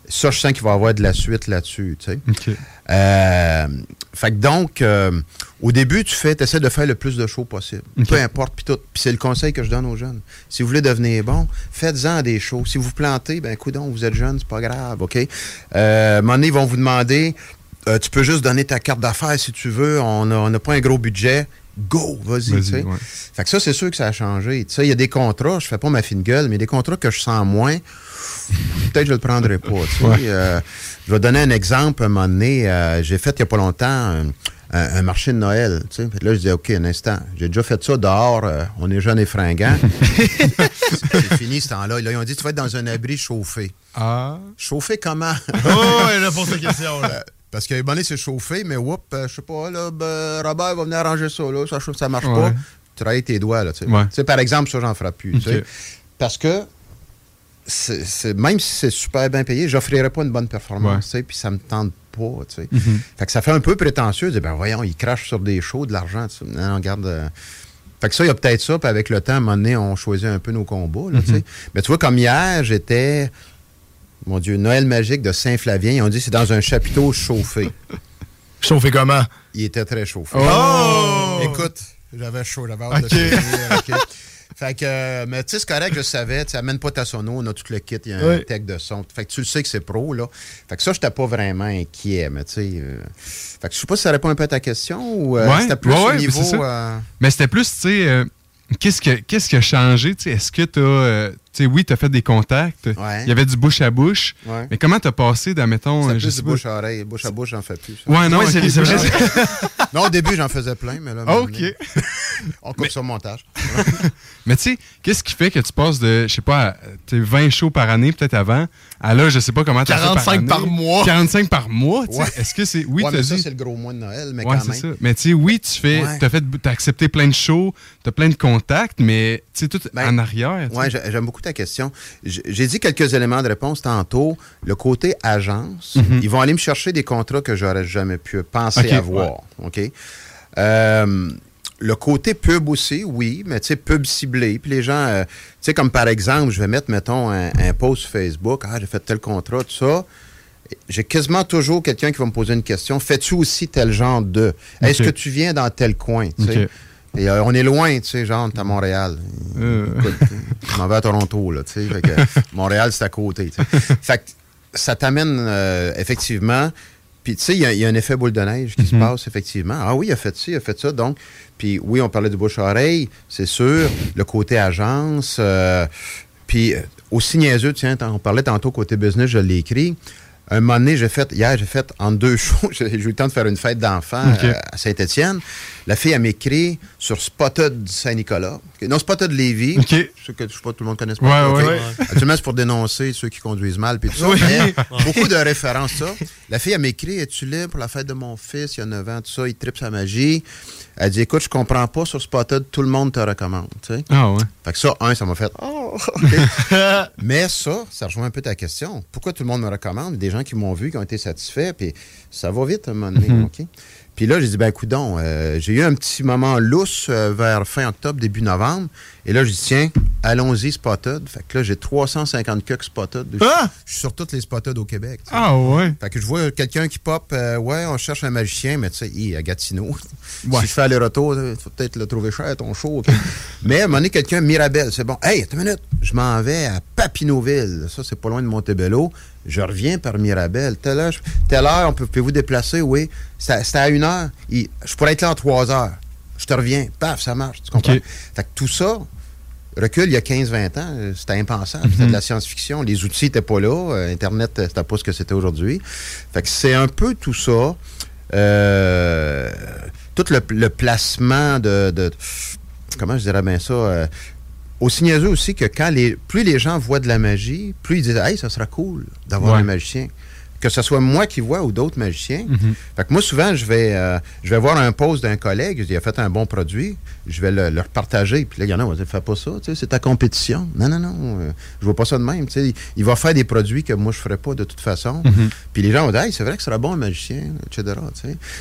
ça, je sens qu'il va y avoir de la suite là-dessus, tu sais. Euh, fait que donc, euh, au début, tu fais, essaies de faire le plus de shows possible. Peu importe, puis tout. Puis c'est le conseil que je donne aux jeunes. Si vous voulez devenir bon, faites-en des shows. Si vous plantez, ben coudon, vous êtes jeune, c'est pas grave, OK? Euh, à un moment donné, ils vont vous demander, euh, tu peux juste donner ta carte d'affaires si tu veux, on n'a pas un gros budget. Go, vas-y, ouais. Fait que ça, c'est sûr que ça a changé. Il y a des contrats, je fais pas ma fine gueule, mais il y a des contrats que je sens moins, peut-être que je le prendrai pas. tu sais. Ouais. Euh, je vais donner un exemple. Un moment donné, euh, j'ai fait il n'y a pas longtemps un, un- un marché de Noël. tu sais. Que Là, je disais, OK, un instant, j'ai déjà fait ça dehors, euh, on est jeunes et fringants. c'est fini ce temps-là. Là, ils ont dit, tu vas être dans un abri chauffé. Ah. Chauffé comment? Oh, ouais, là, pose ta question, là. Parce qu'à un moment donné, c'est chauffé, mais whoop, je sais pas, là, ben, Robert va venir arranger ça, là, ça, ça marche Ouais. pas. Tu travailles tes doigts, là, tu sais. Ouais. Tu sais, par exemple, ça, j'en ferai plus, tu sais. Ok. Parce que, c'est- c'est- même si c'est super bien payé, j'offrirais pas une bonne performance, Ouais. tu sais, puis ça me tente pas, tu sais. Mhm. Fait que ça fait un peu prétentieux de dire, ben voyons, il crache sur des shows, de l'argent, tu sais. Non, regarde... euh, Fait que ça, il y a peut-être ça, puis avec le temps, à un moment donné, on choisit un peu nos combats, là, tu sais. Mais tu vois, comme hier, j'étais... Mon Dieu, Noël magique de Saint-Flavien. Ils ont dit c'est dans un chapiteau chauffé. Chauffé comment? Il était très chauffé. Oh! Écoute, j'avais chaud, j'avais hâte de. Fait que, euh, mais tu sais, c'est correct, je savais, tu sais, amène pas ta sono, on a tout le kit, il y a un tech de son. Fait que tu le sais que c'est pro, là. Fait que ça, j'étais pas vraiment inquiet, mais tu sais. euh, fait que je sais pas si ça répond un peu à ta question ou euh, Ouais, c'était plus ouais, au ouais, niveau. Mais c'était plus, tu sais, qu'est-ce, que, qu'est-ce qui a changé? tu sais? Est-ce que tu as. Tu sais, oui, tu as fait des contacts. Ouais. Il y avait du bouche à bouche. Ouais. Mais comment tu as passé dans, mettons. je plus sais du pas- bouche à oreille. Bouche à bouche, j'en fais plus. ça. Ouais, non, Ouais, c'est- vrai. non, au début, j'en faisais plein, mais là. Ah, OK. On coupe sur le montage. Mais tu sais, qu'est-ce qui fait que tu passes de, je sais pas, tu sais, 20 shows par année, peut-être avant, à là, je sais pas comment tu 45 par mois. 45 par mois, tu sais? Ouais. Est-ce que c'est. Oui, ouais, mais ça, dit? c'est le gros mois de Noël, mais Ouais, quand c'est même. ça. Mais tu sais, oui, tu fais, Ouais. t'as fait, t'as accepté plein de shows, t'as plein de contacts, mais tu sais, tout Ben, en arrière. tu. Oui, j'aime beaucoup ta question. J'ai dit quelques éléments de réponse tantôt. Le côté agence, Mhm. ils vont aller me chercher des contrats que j'aurais jamais pu penser avoir. OK? Euh, le côté pub aussi, oui, mais tu sais, pub ciblé. Puis les gens, euh, tu sais, comme par exemple, je vais mettre, mettons, un, un post Facebook. Ah, j'ai fait tel contrat, tout ça. J'ai quasiment toujours quelqu'un qui va me poser une question. Fais-tu aussi tel genre de? Est-ce que tu viens dans tel coin? Et, euh, on est loin, tu sais, genre, t'es à Montréal. Euh. Écoute, je m'en vais à Toronto, là, tu sais. Fait que Montréal, c'est à côté, tu sais. Fait que ça t'amène, euh, effectivement. Puis, tu sais, il y, a- il y a un effet boule de neige qui se Mhm. passe, effectivement. Ah oui, il a fait ça, il a fait ça. Donc, puis oui, on parlait du bouche-oreille, c'est sûr. Le côté agence. euh, puis, aussi niaiseux, tiens, on parlait tantôt côté business, je l'ai écrit. Un moment donné, j'ai fait, hier, j'ai fait en deux shows, j'ai eu le temps de faire une fête d'enfants euh, à Saint-Étienne. La fille, elle m'écrit sur Spotted Saint-Nicolas. Non, Spotted Lévis. OK. Je sais que je sais pas, tout le monde connaît Ouais, Spotted. ouais. ok. Actuellement, c'est pour dénoncer ceux qui conduisent mal puis tout ça. Mais beaucoup de références, ça. La fille, elle m'écrit Es-tu libre pour la fête de mon fils? Il y a 9 ans, tout ça. Il tripe sa magie. Elle dit Écoute, je comprends pas sur Spotted, tout le monde te recommande. Tu sais. Ah ouais. Fait que ça, un, ça m'a fait Oh, OK. Mais ça, ça rejoint un peu ta question. Pourquoi tout le monde me recommande? Des gens qui m'ont vu, qui ont été satisfaits, puis ça va vite à un moment donné, Mhm. OK? Puis là, j'ai dit, ben, coudon, euh, j'ai eu un petit moment lousse euh, vers fin octobre, début novembre. Et là, j'ai dit, tiens, allons-y, Spotted. Fait que là, j'ai 350 cucks Spotted. Je- Ah! Je suis sur toutes les Spotted au Québec. Ah ouais. Fait que je vois quelqu'un qui pop, euh, ouais, on cherche un magicien, mais tu sais, il est à Gatineau. Ouais. Si je fais aller-retour, il faut peut-être le trouver cher, ton show. mais à un moment donné, quelqu'un, Mirabel, c'est bon. Hey, attends une minute, je m'en vais à Papineauville. Ça, c'est pas loin de Montebello. Je reviens par Mirabel. Telle heure, je- telle heure on peut, pouvez-vous déplacer? Oui. C'était à une heure. Il- je pourrais être là en trois heures. Je te reviens. Paf, ça marche. Tu comprends? Fait que tout ça, recule, il y a 15-20 ans, euh, c'était impensable. C'était Mhm. de la science-fiction. Les outils n'étaient pas là. euh, Internet, euh, c'était pas ce que c'était aujourd'hui. Fait que c'est un peu tout ça. Euh, tout le, le placement de, de- Comment je dirais bien ça? euh, aussi niaiseux aussi que quand les, plus les gens voient de la magie, plus ils disent Hey, ça sera cool d'avoir Ouais. un magicien. Que ce soit moi qui vois ou d'autres magiciens. Mhm. Fait que moi, souvent, je vais, euh, je vais voir un post d'un collègue, il a fait un bon produit, je vais le, le repartager, puis là, il y en a, on va dire, fais pas ça, c'est ta compétition. Non, non, non, euh, je vois pas ça de même, sais. Il va faire des produits que moi, je ferais pas de toute façon. Mhm. Puis les gens vont dire, hey, c'est vrai que ce serait bon un magicien, etc.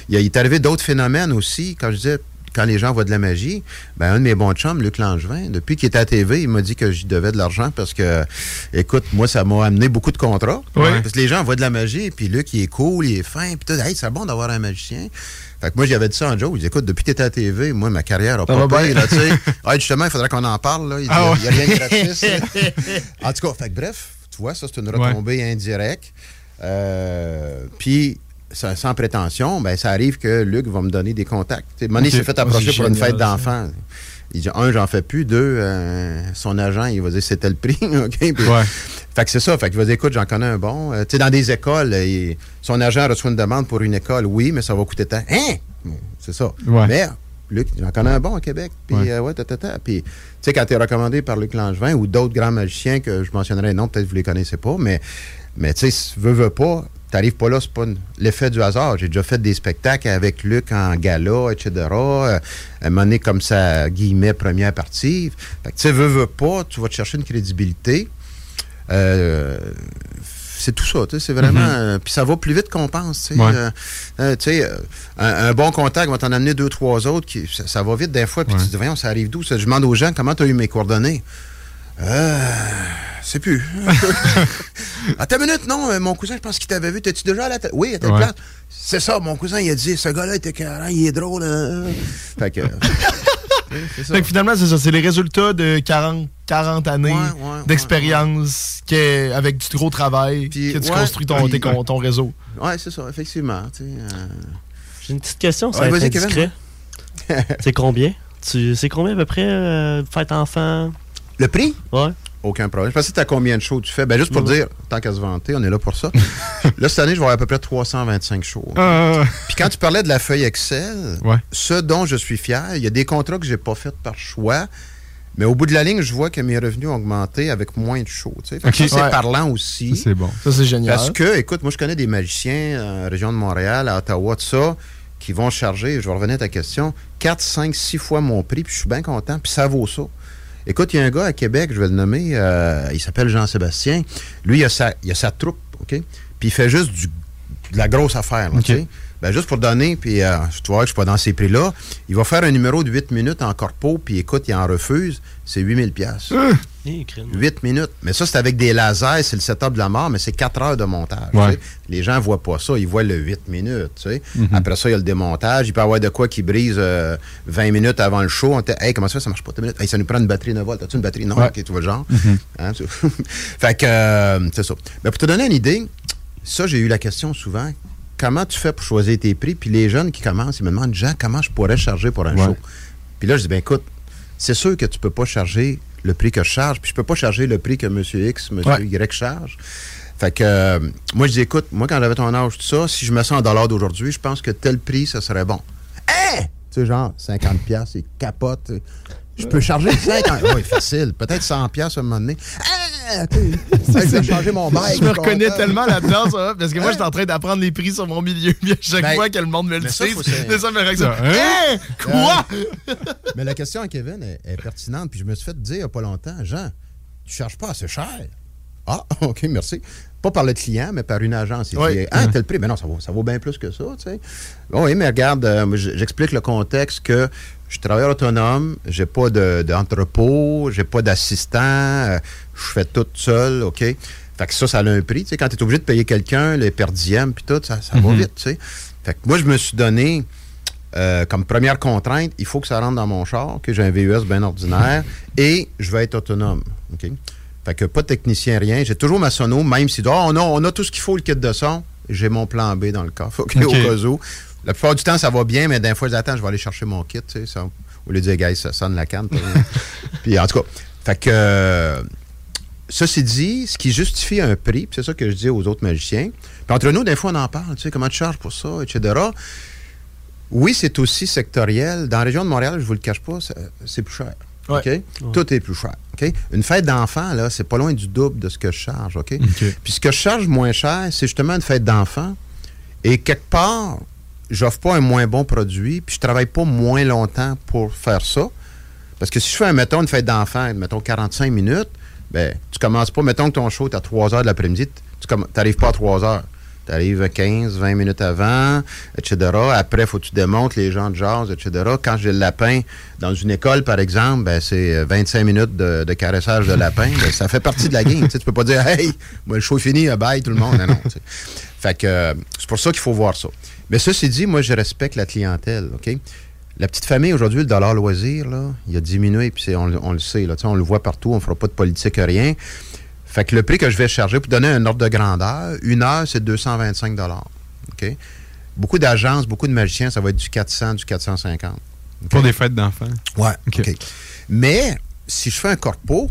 Il, il est arrivé d'autres phénomènes aussi, quand je disais, quand les gens voient de la magie, ben, un de mes bons chums, Luc Langevin, depuis qu'il était à TV, il m'a dit que j'y devais de l'argent parce que, écoute, moi, ça m'a amené beaucoup de contrats. Ouais. Parce que les gens voient de la magie, puis Luc, il est cool, il est fin, puis tout, hey, c'est bon d'avoir un magicien. Fait que moi, j'avais dit ça en joke. Il dit, écoute, depuis que tu étais à TV, moi, ma carrière a pas payé, bien. là, tu sais. Ah, justement, il faudrait qu'on en parle, là. Il dit, Ah n'y a ouais. rien de gratis. là. en tout cas, fait que bref, tu vois, ça, c'est une retombée indirecte. Euh, puis, sans, sans prétention, ben, ça arrive que Luc va me donner des contacts. Ok. s'est fait Ah, approcher c'est pour une fête d'enfants. Il dit, un, j'en fais plus. Deux, euh, son agent, il va dire, c'était le prix. OK? Puis- Ouais. Fait que c'est ça. Fait qu'il va dire, écoute, j'en connais un bon. Euh, tu sais, dans des écoles, euh, il- son agent reçoit une demande pour une école. Oui, mais ça va coûter tant. Hein? C'est ça. Ouais. Mais, Luc, j'en connais un bon au Québec. Puis, Ouais. euh, ouais, ta, ta, ta. Puis, tu sais, quand tu es recommandé par Luc Langevin ou d'autres grands magiciens que je mentionnerai, non, peut-être que vous les connaissez pas, mais, mais tu sais, veux, veux pas, t'arrives pas là, c'est pas l'effet du hasard. J'ai déjà fait des spectacles avec Luc en gala, etc. Euh, à un moment donné, comme ça, guillemets, première partie. Fait que, tu sais, veux, veux pas, tu vas te chercher une crédibilité. Euh, c'est tout ça, tu sais, c'est vraiment... Mhm. euh, Puis ça va plus vite qu'on pense, tu sais. Ouais. Euh, euh, un, un bon contact va t'en amener deux, trois autres, qui, ça, ça va vite des fois, puis Ouais. tu te dis, voyons, ça arrive d'où? Je demande aux gens, comment tu as eu mes coordonnées? Euh, c'est plus. Attends une minute, non, euh, mon cousin, je pense qu'il t'avait vu. T'es-tu déjà à la télé? Oui, à telle Ouais. place. C'est ça, mon cousin, il a dit, ce gars-là était carré, il est drôle. hein. Fait que. ça. Fait que finalement, c'est ça. C'est les résultats de 40, 40 années Ouais, ouais, d'expérience avec du gros travail Puis, que tu ouais, construis ton, tes- ton réseau. Ouais, c'est ça, effectivement. tu sais, euh. J'ai une petite question, ça Ouais, va être c'est combien? Tu c'est combien à peu près euh, fête enfant? Le prix? Ouais. Aucun problème. Je pensais que tu as combien de shows tu fais? Ben, juste pour dire, tant qu'à se vanter, on est là pour ça. là, cette année, je vais avoir à peu près 325 shows. Ah, Puis quand tu parlais de la feuille Excel, Ouais. ce dont je suis fier, il y a des contrats que j'ai pas faits par choix, mais au bout de la ligne, je vois que mes revenus ont augmenté avec moins de shows. ça, c'est Ouais. parlant aussi. ça, c'est bon. Ça, c'est génial. Parce que, écoute, moi, je connais des magiciens en région de Montréal, à Ottawa, tout ça, qui vont charger, je vais revenir à ta question, 4, 5, 6 fois mon prix, puis je suis bien content, puis ça vaut ça. Écoute, il y a un gars à Québec, je vais le nommer, euh, il s'appelle Jean-Sébastien. Lui, il a, sa, il a sa troupe, OK? Puis il fait juste du, de la grosse affaire, là, OK. Ben, juste pour donner, puis euh, tu vois que je suis pas dans ces prix-là, il va faire un numéro de 8 minutes en corpo, puis écoute, il en refuse, c'est 8000 pièces. Eh, crème. 8 minutes. Mais ça, c'est avec des lasers, c'est le setup de la mort, mais c'est 4 heures de montage. Ouais. tu sais. Les gens voient pas ça, ils voient le 8 minutes. tu sais. Mhm. Après ça, il y a le démontage. Il peut y avoir de quoi qui brise euh, 20 minutes avant le show. On te hey, comment ça ça marche pas? 10 minutes? Hey, ça nous prend une batterie 9 volts. As-tu une batterie? Non, Ouais. ok, tu vois le genre. Mhm. Hein, fait que, euh, c'est ça. Mais pour te donner une idée, ça, j'ai eu la question souvent. Comment tu fais pour choisir tes prix? Puis les jeunes qui commencent, ils me demandent, Jean, comment je pourrais charger pour un Ouais. show? Puis là, je dis, ben écoute, c'est sûr que tu peux pas charger le prix que je charge, puis je peux pas charger le prix que M. X, M. Ouais. Y charge. Fait que, euh, moi, je dis, écoute, moi, quand j'avais ton âge, tout ça, si je me sens en dollars d'aujourd'hui, je pense que tel prix, ça serait bon. Hein? Tu sais, genre, 50 pièces, c'est capote. Je peux charger 50. Oui, facile. Peut-être 100 pièces à un moment donné. Ah, je vais changer mon bail. Je me reconnais tellement là-dedans, ça, parce que moi, je suis en train d'apprendre les prix sur mon milieu. Puis à chaque Ben, fois que le monde me le mais ça, dit, c'est ça ma réaction. Ça, hein? Hein? Quoi? Mais la question à Kevin est, est pertinente. Puis je me suis fait dire il n'y a pas longtemps, Jean, tu charges pas assez cher. Ah, OK, merci. Pas par le client, mais par une agence. Il Oui. dit, ah, tel prix? Mais non, ça vaut, ça vaut bien plus que ça, tu sais. Bon, oui, mais regarde, euh, j'explique le contexte que je suis travailleur autonome, j'ai pas de- d'entrepôt, j'ai pas d'assistant, euh, je fais tout seul, OK? Fait que ça, ça a un prix. Tu sais, quand tu es obligé de payer quelqu'un, les perdièmes, puis tout, ça, ça va Mhm. vite, tu sais. Fait que moi, je me suis donné euh, comme première contrainte, il faut que ça rentre dans mon char, que j'ai un VUS bien ordinaire, et je vais être autonome. OK? Fait que pas de technicien, rien. J'ai toujours ma sono, même si oh, on, a, on a tout ce qu'il faut, le kit de son, j'ai mon plan B dans le coffre, OK, OK. au cas où. La plupart du temps, ça va bien, mais d'un fois, je dis, attends, je vais aller chercher mon kit, tu sais, ça, au lieu de dire, gars, ça sonne la canne. Puis en tout cas, Fait que, euh, ceci dit, ce qui justifie un prix, c'est ça que je dis aux autres magiciens, puis entre nous, des fois, on en parle, tu sais, comment tu charges pour ça, etc. Oui, c'est aussi sectoriel. Dans la région de Montréal, je ne vous le cache pas, c'est plus cher. Tout est plus cher. Une fête d'enfant, là, c'est pas loin du double de ce que je charge. OK? Puis ce que je charge moins cher, c'est justement une fête d'enfant. Et quelque part, j'offre pas un moins bon produit, puis je travaille pas moins longtemps pour faire ça. Parce que si je fais, mettons, une fête d'enfant, mettons 45 minutes, ben, tu commences pas, mettons que ton show est à 3 heures de l'après-midi, tu n'arrives pas à 3 heures. Tu arrives 15, 20 minutes avant, etc. Après, faut que tu démontres les gens de jazz, etc. Quand j'ai le lapin dans une école, par exemple, ben, c'est 25 minutes de, caressage de lapin. Ben, ça fait partie de la game. tu. Tu peux pas dire, hey, moi, le show est fini, euh, bye tout le monde. Non. Fait que euh, c'est pour ça qu'il faut voir ça. Mais ceci dit, moi, je respecte la clientèle, OK? La petite famille, aujourd'hui, le dollar loisir, là, il a diminué, puis on, le- on le sait, là, on le voit partout, on ne fera pas de politique, rien. Fait que le prix que je vais charger, pour donner un ordre de grandeur, une heure, c'est 225 OK? Beaucoup d'agences, beaucoup de magiciens, ça va être du 400, du 450. OK? Pour des fêtes d'enfants. Ouais, OK. Mais si je fais un corpo,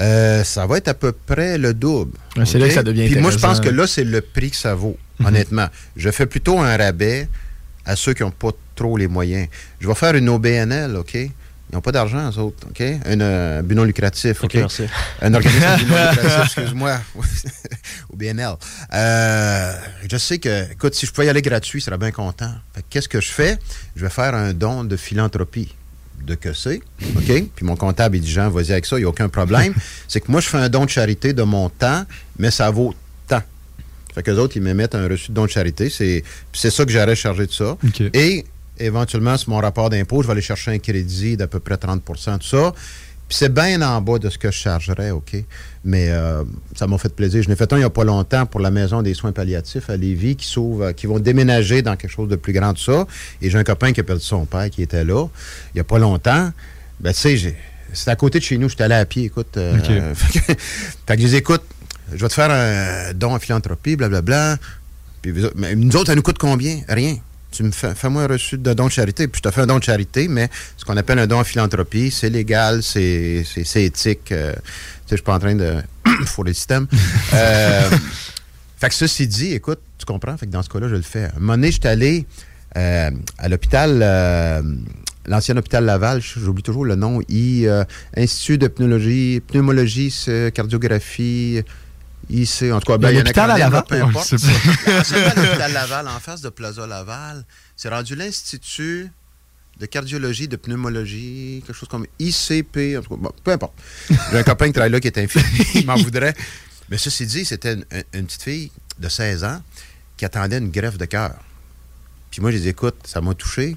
Euh, ça va être à peu près le double. Ouais, c'est là que ça devient Puis moi, je pense que là, c'est le prix que ça vaut, honnêtement. Je fais plutôt un rabais à ceux qui n'ont pas trop les moyens. Je vais faire une OBNL, OK? Ils n'ont pas d'argent, eux autres, OK? Un euh, but non lucratif, OK? Ok, merci. Un organisme à but non lucratif, excuse-moi. OBNL. Euh, je sais que, écoute, si je pouvais y aller gratuit, je serais bien content. Qu'est-ce que je fais? Je vais faire un don de philanthropie de que c'est, OK? Puis mon comptable, il dit, Jean, vas-y avec ça, il n'y a aucun problème. c'est que moi, je fais un don de charité de mon temps, mais ça vaut tant. Fait que les autres, ils m'émettent un reçu de don de charité. C'est puis c'est ça que j'aurais chargé de ça. Et éventuellement, sur mon rapport d'impôt, je vais aller chercher un crédit d'à peu près 30% tout ça. Puis c'est bien en bas de ce que je chargerais, OK? Mais euh, ça m'a fait plaisir. Je n'ai fait un il n'y a pas longtemps pour la Maison des soins palliatifs à Lévis qui s'ouvre, euh, qui vont déménager dans quelque chose de plus grand que ça. Et j'ai un copain qui a perdu son père qui était là il n'y a pas longtemps. Ben, tu sais, j'ai- c'est à côté de chez nous. J'étais allé à pied, écoute. euh, euh, fait que fait que je dis, écoute, je vais te faire un don en philanthropie, blablabla. Puis vous autres- mais nous autres, ça nous coûte combien? Rien. Tu me fais, fais-moi un reçu de don de charité, puis je te fais un don de charité, mais ce qu'on appelle un don en philanthropie, c'est légal, c'est, c'est, c'est éthique. euh, tu sais, je suis pas en train de fourrer le système. Euh, fait que ceci dit, écoute, tu comprends? Fait que dans ce cas-là, je le fais. Un moment donné, j'étais allé euh, à l'hôpital, l'ancien hôpital Laval, j'oublie toujours le nom, I, euh, Institut de pneumologie, pneumologie, cardiographie, IC, en tout cas, ben, Il y a un l'hôpital à acronyme, là, Laval? peu importe. le sait pas. L'ancien hôpital Laval, en face de Plaza Laval, c'est rendu l'Institut de cardiologie, de pneumologie, quelque chose comme ICP, en tout cas, bon, peu importe. J'ai un copain qui travaille là qui est infirmier, il m'en voudrait. Mais ceci dit, c'était une, une petite fille de 16 ans qui attendait une greffe de cœur. Puis moi, je dis, écoute, ça m'a touché.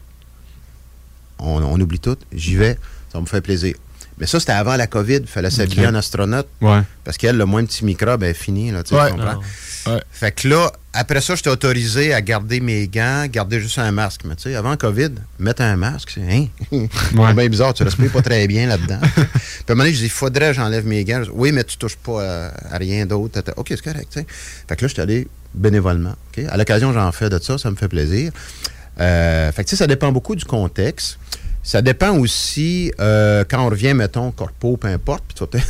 On, on oublie tout. J'y vais. Ça me fait plaisir. Mais ça, c'était avant la COVID. Il fallait s'habiller Ok. en astronaute. Ouais. Parce qu'elle, le moins petit microbe est fini. Là, tu Ouais. comprends? Ouais. Fait que là, après ça, j'étais autorisé à garder mes gants, garder juste un masque. Mais tu sais, avant COVID, mettre un masque, c'est hein? c'est bien bizarre. Tu respires pas très bien là-dedans. Puis à un moment donné, je dis, il faudrait que j'enlève mes gants. Dis, oui, mais tu touches pas à, à rien d'autre. OK, c'est correct. Fait que là, j'étais allé bénévolement. À l'occasion, j'en fais de ça. Ça me fait plaisir. Euh, fait que tu sais, ça dépend beaucoup du contexte. Ça dépend aussi, euh, quand on revient, mettons, corpo, peu importe, puis tu vas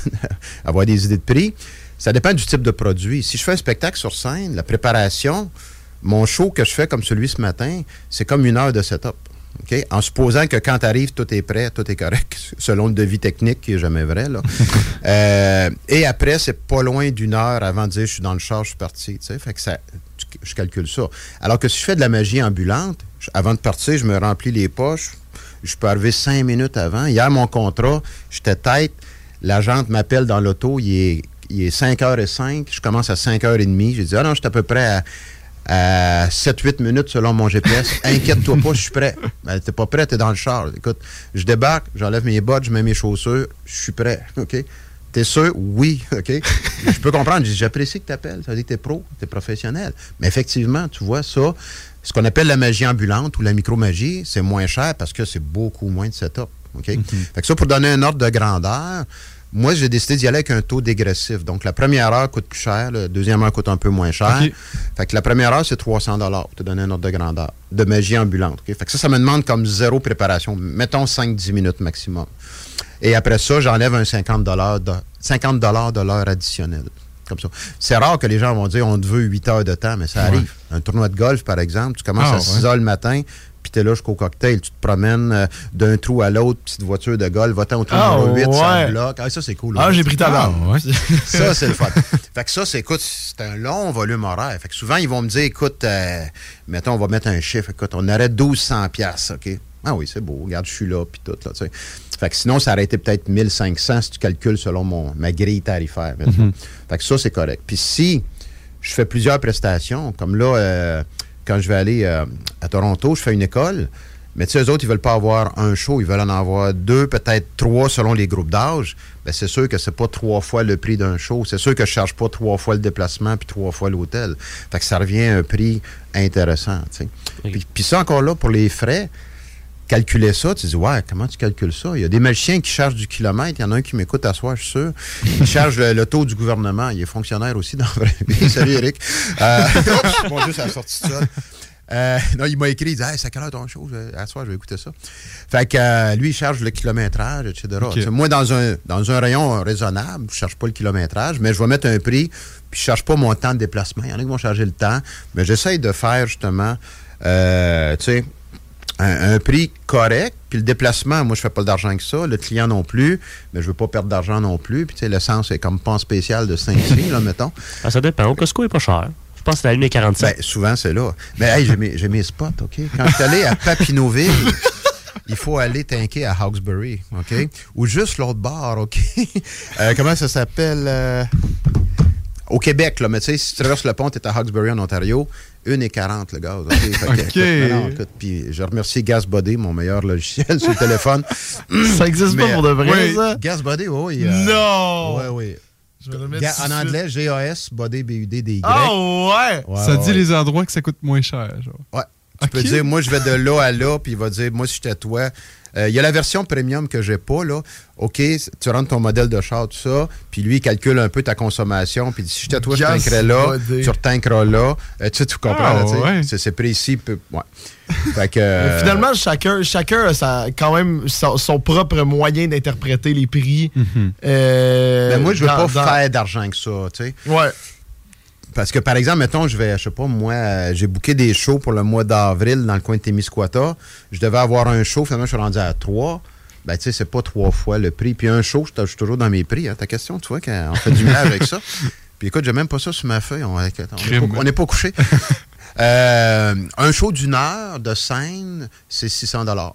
avoir des idées de prix. Ça dépend du type de produit. Si je fais un spectacle sur scène, la préparation, mon show que je fais comme celui ce matin, c'est comme une heure de setup. En supposant que quand tu arrives, tout est prêt, tout est correct, selon le devis technique qui n'est jamais vrai. Là. Euh, et après, c'est pas loin d'une heure avant de dire je suis dans le char, je suis parti. tu sais. Fait que ça, je calcule ça. Alors que si je fais de la magie ambulante, je- avant de partir, je me remplis les poches. Je peux arriver cinq minutes avant. Hier, mon contrat, j'étais tête. L'agente m'appelle dans l'auto. Il est, il est 5h05. Je commence à 5h30. J'ai dit, ah non, je suis à peu près à, à 7-8 minutes selon mon GPS. Inquiète-toi pas, je suis prêt. Ben, t'es pas prêt, t'es dans le char. Écoute, je débarque, j'enlève mes bottes, je mets mes chaussures. Je suis prêt. OK? T'es sûr? Oui, OK? je peux comprendre. Je dis, J'apprécie que tu appelles. Ça veut dire que t'es pro, t'es professionnel. Mais effectivement, tu vois, ça, ce qu'on appelle la magie ambulante ou la micromagie, c'est moins cher parce que c'est beaucoup moins de setup. OK? Fait que ça, pour donner un ordre de grandeur, moi, j'ai décidé d'y aller avec un taux dégressif. Donc, la première heure coûte plus cher, la deuxième heure coûte un peu moins cher. Fait que la première heure, c'est 300 pour te donner un ordre de grandeur de magie ambulante. Fait que ça, ça me demande comme zéro préparation. Mettons 5-10 minutes maximum. Et après ça, j'enlève un 50 de, 50 de l'heure additionnelle. Comme ça. C'est rare que les gens vont dire on te veut 8 heures de temps, mais ça Ouais. arrive. Un tournoi de golf, par exemple, tu commences Ah, à 6 ouais. heures le matin, puis tu es là jusqu'au cocktail. Tu te promènes euh, d'un trou à l'autre, petite voiture de golf, va-t'en au trou Ah, numéro 8, ça ouais. bloque. Ah, ça, c'est cool. Ah, j'ai pris ta barre. ouais. Ça, c'est le fun. Fait que ça, c'est, écoute, c'est un long volume horaire. Fait que souvent, ils vont me dire, écoute, euh, mettons, on va mettre un chiffre. Écoute, on aurait 1200 pièces, OK? Ah oui, c'est beau. Regarde, je suis là, puis tout, là. Fait que sinon, ça aurait été peut-être 1500 si tu calcules selon mon, ma grille tarifaire. Mhm. Fait que ça, c'est correct. Puis si je fais plusieurs prestations, comme là, euh, quand je vais aller euh, à Toronto, je fais une école. Mais tu sais, eux autres, ils veulent pas avoir un show, ils veulent en avoir deux, peut-être trois selon les groupes d'âge. Ben, c'est sûr que c'est pas trois fois le prix d'un show. C'est sûr que je charge pas trois fois le déplacement puis trois fois l'hôtel. Fait que ça revient à un prix intéressant, tu sais. Puis, puis ça, encore là, pour les frais, calculer ça, tu dis, ouais, comment tu calcules ça? Il y a des magiciens qui chargent du kilomètre. Il y en a un qui m'écoute à soir, je suis sûr. Il charge le, le taux du gouvernement. Il est fonctionnaire aussi dans la vraie vie. Salut, Eric. Euh, bon, juste à la sortie de ça. Euh, non, il m'a écrit, il dit, hey, c'est quelle heure ton show? À soir, je vais écouter ça. Fait que euh, lui, il charge le kilométrage, etc. Moi, dans un, dans un rayon raisonnable, je ne cherche pas le kilométrage, mais je vais mettre un prix, puis je ne cherche pas mon temps de déplacement. Il y en a qui vont charger le temps, mais j'essaye de faire justement, euh, tu sais, un, un prix correct. Puis le déplacement, moi, je fais pas d'argent que ça. Le client non plus. Mais je veux pas perdre d'argent non plus. Puis, tu sais, l'essence est comme pas en spécial de 5 là, mettons. Ah, ça dépend. Au Costco est pas cher. Je pense que c'est à 1,47. Ben, souvent, c'est là. Mais, hey, j'ai mes, j'ai mes spots, OK? Quand je suis allé à Papineauville, il faut aller tanker à Hawkesbury, OK? Ou juste l'autre bord, OK? Euh, comment ça s'appelle? euh, Au Québec, là. Mais tu sais, si tu traverses le pont, tu es à Hawkesbury, en Ontario. 1,40 le gaz. OK? Écoute, non, écoute, puis je remercie GasBody, mon meilleur logiciel sur le téléphone. Ça existe pas pour de vrai, oui, ça? GasBody, oui. Non! Oui, oui. Je Ga- en anglais, G-A-S, body, B-U-D-D-Y. Ah ouais! Ouais, ça ouais, dit ouais. les endroits que ça coûte moins cher. Genre. Ouais. Tu peux dire, moi, je vais de là à là, puis il va dire, moi, si j'étais toi. Euh, Il y a la version premium que j'ai pas, là. OK, tu rentres ton modèle de char, tout ça, puis lui, il calcule un peu ta consommation, puis si j'étais toi, je tankerais là, tu retankeras là. Euh, tu sais, tu comprends, Ah, ouais. C'est- C'est précis. peu- ouais. fait que. Mais euh, Finalement, chacun, chacun a sa- quand même son, son propre moyen d'interpréter les prix. Euh, ben, moi, je veux dans- pas dans- faire d'argent que ça, tu sais. Ouais. Parce que, par exemple, mettons, je vais, je sais pas, moi, euh, j'ai booké des shows pour le mois d'avril dans le coin de Témiscouata. Je devais avoir un show, finalement, je suis rendu à trois. Ben, tu sais, c'est pas trois fois le prix. Puis un show, je suis toujours dans mes prix. hein. Ta question, tu vois, qu'on fait du mal avec ça. Puis écoute, j'ai même pas ça sur ma feuille. On n'est pas, couché. Euh, un show d'une heure de scène, c'est 600 OK?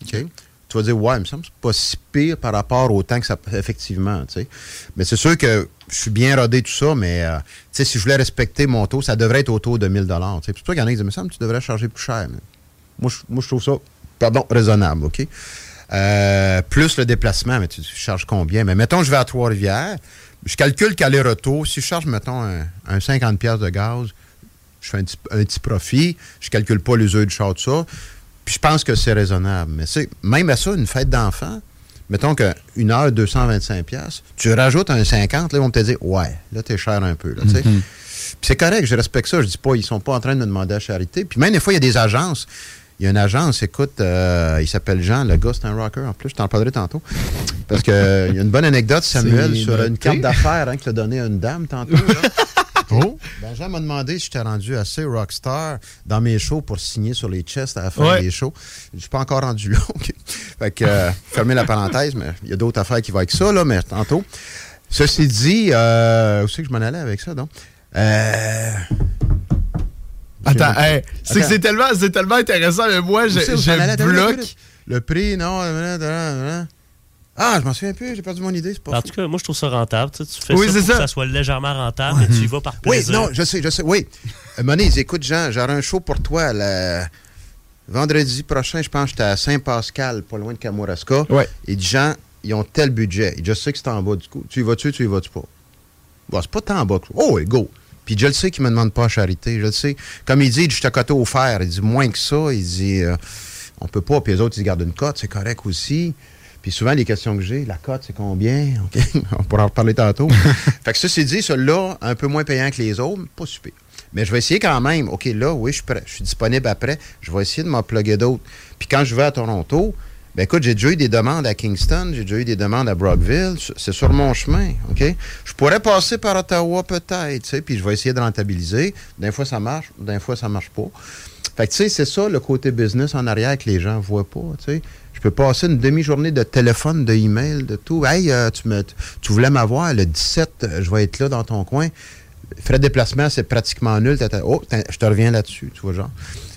Tu vas dire, ouais, il me semble que c'est pas si pire par rapport au temps que ça. Effectivement, tu sais. Mais c'est sûr que je suis bien rodé, tout ça, mais euh, si je voulais respecter mon taux, ça devrait être autour de 1000 tu sais. C'est pour ça qu'il y en a qui disent, semble que tu devrais charger plus cher. Mais moi, je, trouve ça, pardon, raisonnable, OK? Euh, plus le déplacement, mais tu, tu charges combien? Mais mettons, je vais à Trois-Rivières, je calcule qu'aller-retour, si je charge, mettons, un, un 50$ piastres de gaz, je fais un petit, profit, je calcule pas l'usure du char, tout ça. Puis je pense que c'est raisonnable. Mais même à ça, une fête d'enfant, mettons qu'une heure, 225$, piastres, tu rajoutes un 50$, là, ils vont te dire, ouais, là, t'es cher un peu. Là, tu sais. Mhm. Puis c'est correct, je respecte ça. Je dis pas, ils sont pas en train de me demander à charité. Puis même des fois, il y a des agences. Il y a une agence, écoute, euh, il s'appelle Jean, le gars, c'est un rocker en plus, je t'en parlerai tantôt. Parce qu'il y a une bonne anecdote, Samuel, sur une carte d'affaires hein, qu'il a donnée à une dame tantôt. là. Oh. Ben, Jean m'a demandé si j'étais rendu assez rockstar dans mes shows pour signer sur les chests à la fin Ouais. des shows. Je suis pas encore rendu là. Fait que, euh, fermez la parenthèse, mais il y a d'autres affaires qui vont avec ça, là, mais tantôt. Ceci dit, euh, où c'est que je m'en allais avec ça, donc? Euh... Attends, hey, c'est que c'est tellement, intéressant, mais moi, je, je bloque. Le prix, non. Ah, je m'en souviens plus, j'ai perdu mon idée, c'est pas En fou. tout cas, moi, je trouve ça rentable. Tu, sais, tu fais Oui, ça c'est pour ça. que ça soit légèrement rentable, mais tu y vas par Oui, plaisir. non, je sais, je sais. Oui. Euh, Moniz, écoute, Jean, j'aurai un show pour toi le vendredi prochain. Je pense que j'étais à Saint-Pascal, pas loin de Kamouraska. Ouais. Et dit, Jean, ils ont tel budget. Et je sais que c'est en bas du coup. Tu y vas-tu, tu y vas-tu pas? Bon, c'est pas tant en bas. que- Oh, oui, go. Puis je le sais qu'il me demande pas à charité. Je le sais. Comme il dit, je suis à côté au fer. Il dit moins que ça. Il dit, euh, on peut pas. Puis les autres, ils gardent une cote. C'est correct aussi. Puis souvent, les questions que j'ai, la cote, c'est combien? OK? on pourra en reparler tantôt. fait que ça, c'est dit, celui-là, un peu moins payant que les autres, pas super. Mais je vais essayer quand même. OK, là, oui, je suis prêt. Je suis disponible après. Je vais essayer de m'en plugger d'autres. Puis quand je vais à Toronto, ben écoute, j'ai déjà eu des demandes à Kingston, j'ai déjà eu des demandes à Brockville. C'est sur mon chemin, OK? Je pourrais passer par Ottawa peut-être, tu sais, puis je vais essayer de rentabiliser. D'un fois, ça marche, d'un fois, ça marche pas. Fait que, tu sais, c'est ça le côté business en arrière que les gens voient pas, tu sais. Je peux passer une demi-journée de téléphone, de email, de tout. Hey, euh, tu, me, tu voulais m'avoir le 17, euh, je vais être là dans ton coin. Frais de déplacement, c'est pratiquement nul. Oh, je te reviens là-dessus, tu vois, genre.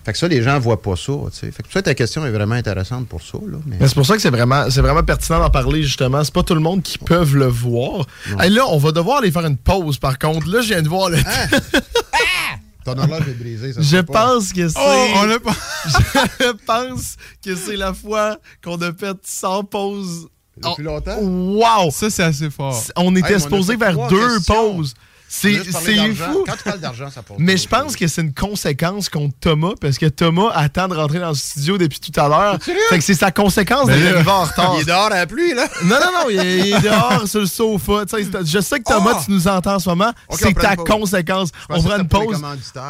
Fait que ça, les gens voient pas ça, tu sais. Fait que ça, ta question est vraiment intéressante pour ça, là. Mais... Mais c'est pour ça que c'est vraiment, c'est vraiment pertinent d'en parler, justement. C'est pas tout le monde qui peut le voir. Hey, là, on va devoir aller faire une pause, par contre. Là, je viens de voir le. Ton horloge est brisée, ça Je pas. pense que c'est. Oh, on l'a pas. je pense que c'est la fois qu'on a fait sans pause. Depuis longtemps? Wow! Ça, c'est assez fort. On était Hey, on supposé vers deux questions. pauses. C'est fou. Quand tu parles d'argent, ça pose. Mais je pense que c'est une conséquence contre Thomas, parce que Thomas attend de rentrer dans le studio depuis tout à l'heure. Fait que c'est sa conséquence en retard. il est dehors à la pluie, là. Non, non, non, il est, il est dehors sur le sofa. Je sais que Thomas, Ah! tu nous entends en ce moment. C'est ta conséquence. On prend une pause.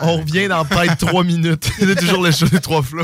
On revient dans peut-être trois minutes. C'est toujours le show des trois flots.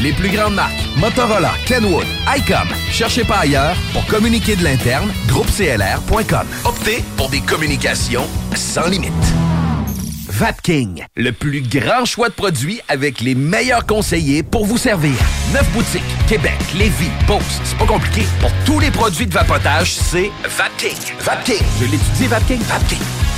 Les plus grandes marques, Motorola, Kenwood, ICOM. Cherchez pas ailleurs pour communiquer de l'interne, groupeclr.com. Optez pour des communications sans limite. Vapking, le plus grand choix de produits avec les meilleurs conseillers pour vous servir. Neuf boutiques, Québec, Lévis, Beauce, c'est pas compliqué. Pour tous les produits de vapotage, c'est Vapking. Vapking, je l'étudie, Vapking, Vapking.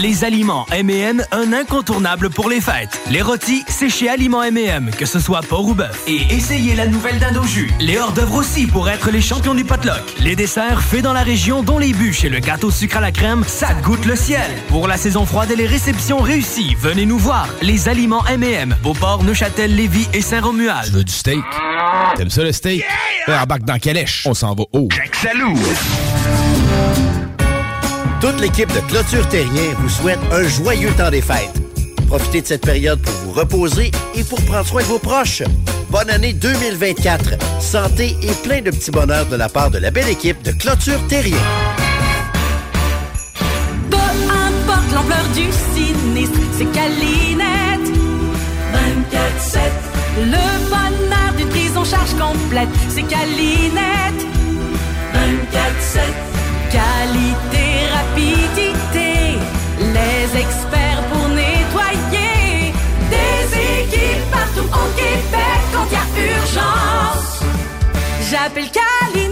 Les aliments M&M, un incontournable pour les fêtes. Les rôtis, c'est chez Aliments M&M, que ce soit porc ou bœuf. Et essayez la nouvelle dinde au jus. Les hors-d'œuvre aussi pour être les champions du potluck. Les desserts faits dans la région, dont les bûches et le gâteau sucre à la crème, ça goûte le ciel. Pour la saison froide et les réceptions réussies, venez nous voir. Les aliments M&M, Beauport, Neuchâtel, Lévis et Saint-Romuald. Tu veux du steak? T'aimes ça le steak? Yeah! Embarque dans Calèche. On s'en va haut. Salou. Toute l'équipe de Clôture Terrien vous souhaite un joyeux temps des fêtes. Profitez de cette période pour vous reposer et pour prendre soin de vos proches. Bonne année 2024. Santé et plein de petits bonheurs de la part de la belle équipe de Clôture Terrien. Peu importe l'ampleur du sinistre, c'est Calinette. 24-7. Le bonheur d'une prise en charge complète, c'est Calinette. 24-7. Qualité, les experts pour nettoyer. Des équipes partout au Québec quand il y a urgence. J'appelle Calinette.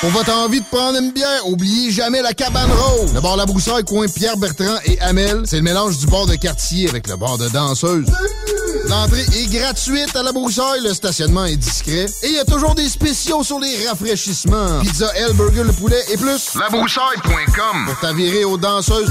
Pour votre envie de prendre une bière, oubliez jamais la cabane rose. Le bar La Broussaille, coin Pierre Bertrand et Amel, c'est le mélange du bar de quartier avec le bar de danseuse. L'entrée est gratuite à La Broussaille, le stationnement est discret et il y a toujours des spéciaux sur les rafraîchissements. Pizza, L, burger, le poulet et plus. Labroussaille.com Pour t'avirer aux danseuses.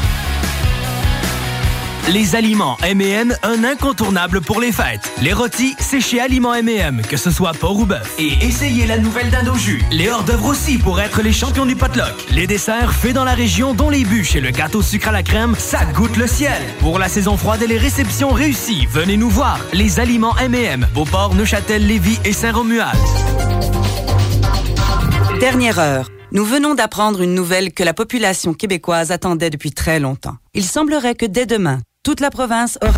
Les aliments M&M, un incontournable pour les fêtes. Les rôtis, c'est chez Aliments M&M, que ce soit porc ou bœuf. Et essayez la nouvelle dinde jus. Les hors-d'œuvre aussi pour être les champions du potluck. Les desserts faits dans la région, dont les bûches et le gâteau sucre à la crème, ça goûte le ciel. Pour la saison froide et les réceptions réussies, venez nous voir. Les aliments M&M, Beauport, Neuchâtel, Lévis et Saint-Romuald. Dernière heure. Nous venons d'apprendre une nouvelle que la population québécoise attendait depuis très longtemps. Il semblerait que dès demain, toute la province aura...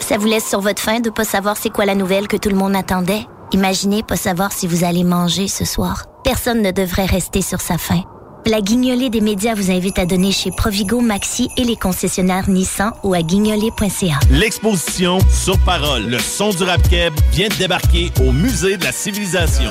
Ça vous laisse sur votre faim de pas savoir c'est quoi la nouvelle que tout le monde attendait? Imaginez pas savoir si vous allez manger ce soir. Personne ne devrait rester sur sa faim. La guignolée des médias vous invite à donner chez Provigo, Maxi et les concessionnaires Nissan ou à guignolée.ca. L'exposition Sur Parole, le son du rap keb vient de débarquer au Musée de la Civilisation.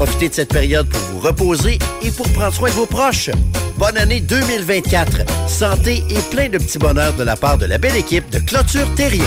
Profitez de cette période pour vous reposer et pour prendre soin de vos proches. Bonne année 2024. Santé et plein de petits bonheurs de la part de la belle équipe de Clôture Terrien.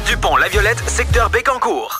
du pont La Violette, secteur Bécancourt.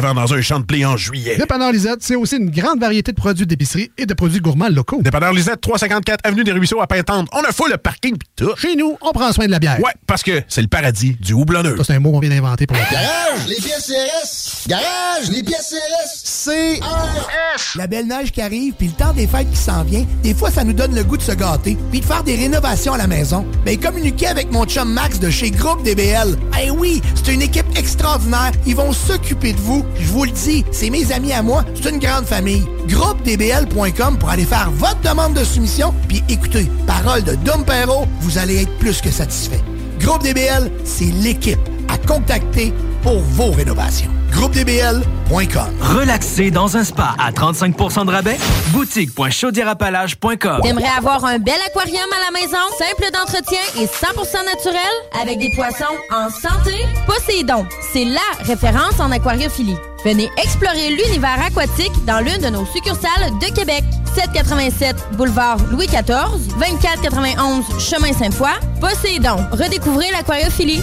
vent dans un champ de blé en juillet. Dépanneur Lisette, c'est aussi une grande variété de produits d'épicerie et de produits gourmands locaux. Dépanneur Lisette, 354 Avenue des Ruisseaux à Pintante. On a fou le parking pis tout. Chez nous, on prend soin de la bière. Ouais, parce que c'est le paradis du houblonneux. Ça, c'est un mot qu'on vient d'inventer pour la bière. Garage, les pièces CRS. Garage, les pièces CRS. CRS. La belle neige qui arrive, puis le temps des fêtes qui s'en vient, des fois, ça nous donne le goût de se gâter, puis de faire des rénovations à la maison. Ben, communiquez avec mon chum Max de chez Groupe DBL. Eh oui, c'est une équipe extraordinaire. Ils vont s'occuper de vous. Je vous le dis, c'est mes amis à moi. C'est une grande famille. GroupeDBL.com pour aller faire votre demande de soumission, puis écoutez, parole de Dom Perrault, vous allez être plus que satisfait. Groupe DBL, c'est l'équipe à contacter pour vos rénovations. GroupeDBL.com Relaxer dans un spa à 35% de rabais? Boutique.chaudierapalage.com T'aimerais avoir un bel aquarium à la maison, simple d'entretien et 100% naturel, avec des poissons en santé? Poséidon, c'est LA référence en aquariophilie. Venez explorer l'univers aquatique dans l'une de nos succursales de Québec. 787 boulevard Louis XIV, 2491 chemin Sainte-Foy. Poséidon, redécouvrez l'aquariophilie.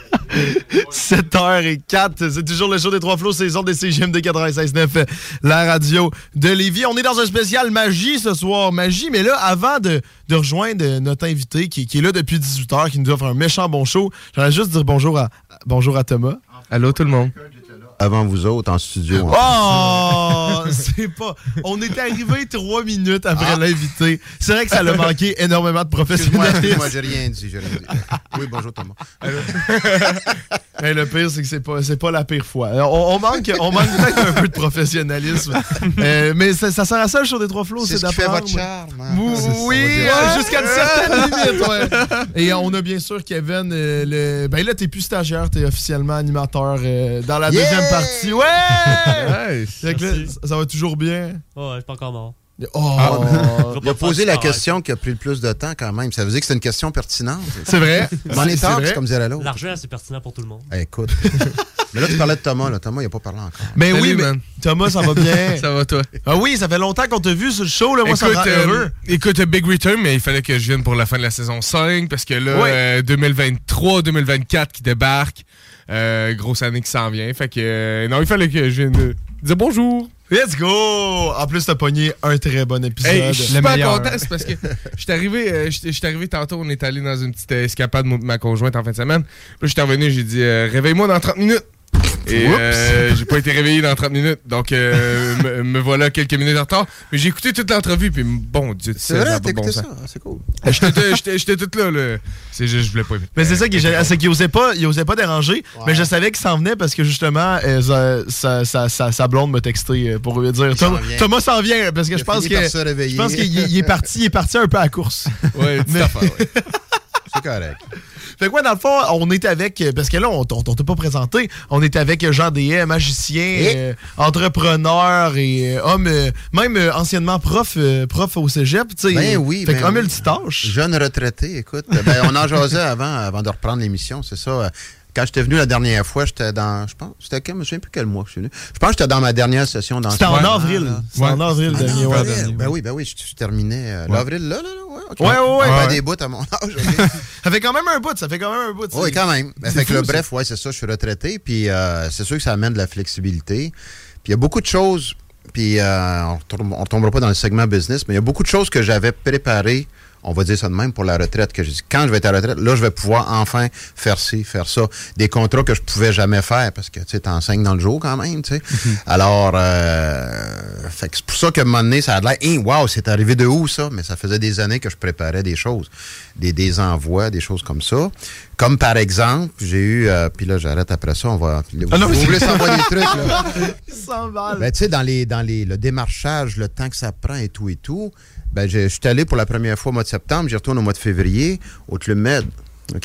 7h04, c'est toujours le show des trois flots, saison des CGM de 96.9, la radio de Lévis. On est dans un spécial magie ce soir, magie, mais là, avant de, de rejoindre notre invité qui, qui est là depuis 18h, qui nous offre un méchant bon show, j'aimerais juste dire bonjour à, bonjour à Thomas. Allô tout le monde. Avant vous autres en studio. Oh! Pas. On est arrivé trois minutes après Ah. l'invité. C'est vrai que ça l'a manqué énormément de professionnalisme. excuse-moi, j'ai rien dit, j'ai rien dit. Oui, bonjour Thomas. Mais le pire, c'est que c'est pas, c'est pas la pire fois. On, on manque, on manque peut-être un peu de professionnalisme. Euh, mais ça, ça sert à ça, le show des trois flots, C'est c'est ce qui fait votre charme, hein. Oui, euh, jusqu'à une certaine limite, ouais. Et on a bien sûr Kevin, euh, le... ben là, t'es plus stagiaire, t'es officiellement animateur euh, dans la Yeah! deuxième partie. Ouais! Nice. Là, ça va toujours bien? Oh, je suis pas encore mort. Oh! Ah, Je vais il a posé la question qui a pris le plus de temps quand même. Ça veut dire que c'est une question pertinente. C'est vrai. C'est- comme dirait l'autre. L'argent, c'est pertinent pour tout le monde. Eh, écoute. mais là, tu parlais de Thomas. Là. Thomas, il n'a pas parlé encore. Mais Salut, oui, mais man. Thomas, ça va bien. Ça va toi? Ah oui, ça fait longtemps qu'on t'a vu sur le show, là. Moi, ça me rend euh, heureux. écoute, euh, Big Return, mais il fallait que je vienne pour la fin de la saison 5 parce que là, Ouais. euh, 2023-2024 qui débarque, euh, grosse année qui s'en vient. Fait que euh, non, il fallait que je vienne euh, dire bonjour. Let's go! En plus, t'as pogné un très bon épisode. Hey, je suis super content, c'est parce que je suis arrivé, euh, arrivé tantôt, on est allé dans une petite escapade, moi, ma conjointe, en fin de semaine. Puis là, j'étais revenu, j'ai dit, euh, réveille-moi dans 30 minutes. Et euh, j'ai pas été réveillé dans 30 minutes, donc euh, me, me voilà quelques minutes en retard. Mais j'ai écouté toute l'entrevue, puis bon Dieu, C'est vrai, t'as bon ça? Ah, C'est cool. Euh, J'étais j'étais- j'étais tout là, là. C'est juste, je voulais pas. Mais c'est ça qui c'est qu'il osait pas, il osait pas déranger, mais je savais qu'il s'en venait parce que justement, euh, sa, sa- sa- sa- sa blonde m'a texté euh, pour lui dire Thomas, s'en vient parce que je pense que je pense qu'il il est parti, il est parti un peu à la course. Ouais, petite Mais- affaire, ouais. C'est correct. Fait que ouais, dans le fond, on était avec, parce que là, on, on, on t'a pas présenté, on était avec Jean Dehaye, magicien, Et? euh, entrepreneur et euh, homme, euh, même euh, anciennement prof, euh, prof au cégep, tu sais. Ben oui, Fait ben oui. multitâche. Jeune retraité, écoute. Ben, on en jasait avant, avant de reprendre l'émission, c'est ça. Quand j'étais venu la dernière fois, j'étais dans. Je pense. C'était quel, je me souviens plus quel mois je suis venu. Je pense que j'étais dans ma dernière session dans C'était en avril. C'était en avril dernier, en ouais, avril. dernier, Ben oui, ben oui, je, je terminais euh, Ouais. l'avril là, là, là, ouais. ok. Ouais, ouais, ouais. Ben, Ouais. des bouts à mon âge. Ça fait quand même un bout, ça fait quand même un bout. Oui, quand même. Ben, que là, bref, ouais, c'est ça, je suis retraité. Puis euh, c'est sûr que ça amène de la flexibilité. Puis il y a beaucoup de choses. Puis euh, on ne retombera pas dans le segment business, mais il y a beaucoup de choses que j'avais préparées on va dire ça de même pour la retraite, que j'ai dit, quand je vais être à la retraite, là, je vais pouvoir enfin faire ci, faire ça. Des contrats que je pouvais jamais faire parce que, tu sais, t'enseignes dans le jour quand même, tu sais. Alors, euh, fait que c'est pour ça que un moment donné, ça a l'air, hey, wow, c'est arrivé de où ça? Mais ça faisait des années que je préparais des choses, des, des envois, des choses comme ça. Comme par exemple, j'ai eu, euh, puis là, j'arrête après ça, on va. Ah non, vous mais voulez savoir des trucs, là? 100 balles. Ben, tu sais, dans, les, dans les, le démarchage, le temps que ça prend et tout et tout, ben, je je suis allé pour la première fois au mois de septembre, j'y retourne au mois de février, au Club Med.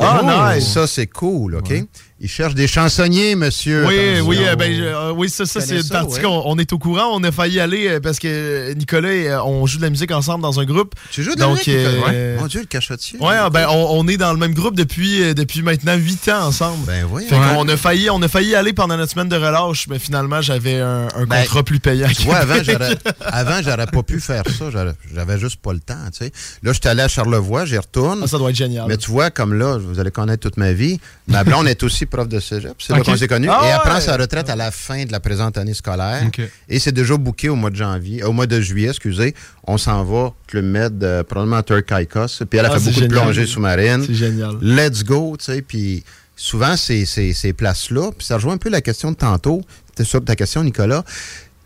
Ah, nice. Ça, c'est cool, OK? Ils cherchent des chansonniers, monsieur. Oui, Attention. oui, euh, ben, je- euh, oui, ça, ça c'est une partie ouais. qu'on on est au courant. On a failli aller euh, parce que Nicolas, et, euh, on joue de la musique ensemble dans un groupe. Tu joues de la musique, Nicolas? Ouais. Mon Dieu, le cachotier. Ouais, ben, on, on est dans le même groupe depuis, euh, depuis maintenant 8 ans ensemble. Ben oui. Fait qu'on a failli, on a failli aller pendant notre semaine de relâche, mais finalement, j'avais un, un Ben, contrat plus payant. Tu vois, avant, j'aurais, avant, j'aurais pas pu faire ça. J'aurais- J'avais juste pas le temps, tu sais. Là, je suis allé à Charlevoix, j'y retourne. Ah, ça doit être génial. Mais tu vois, comme là, vous allez connaître toute ma vie, ma blonde est aussi prof de cégep. C'est là qu'on s'est connus. Ah et elle ouais. prend sa retraite à la fin de la présente année scolaire. Et c'est déjà booké au mois de janvier, au mois de juillet, excusez. On s'en va, Club Med, euh, probablement à Turcaicos. Puis elle a Ah, fait beaucoup de plongées sous-marines. C'est génial. Let's go, tu sais. Puis souvent, ces, ces, ces places-là, puis ça rejoint un peu la question de tantôt, sur ta question, Nicolas,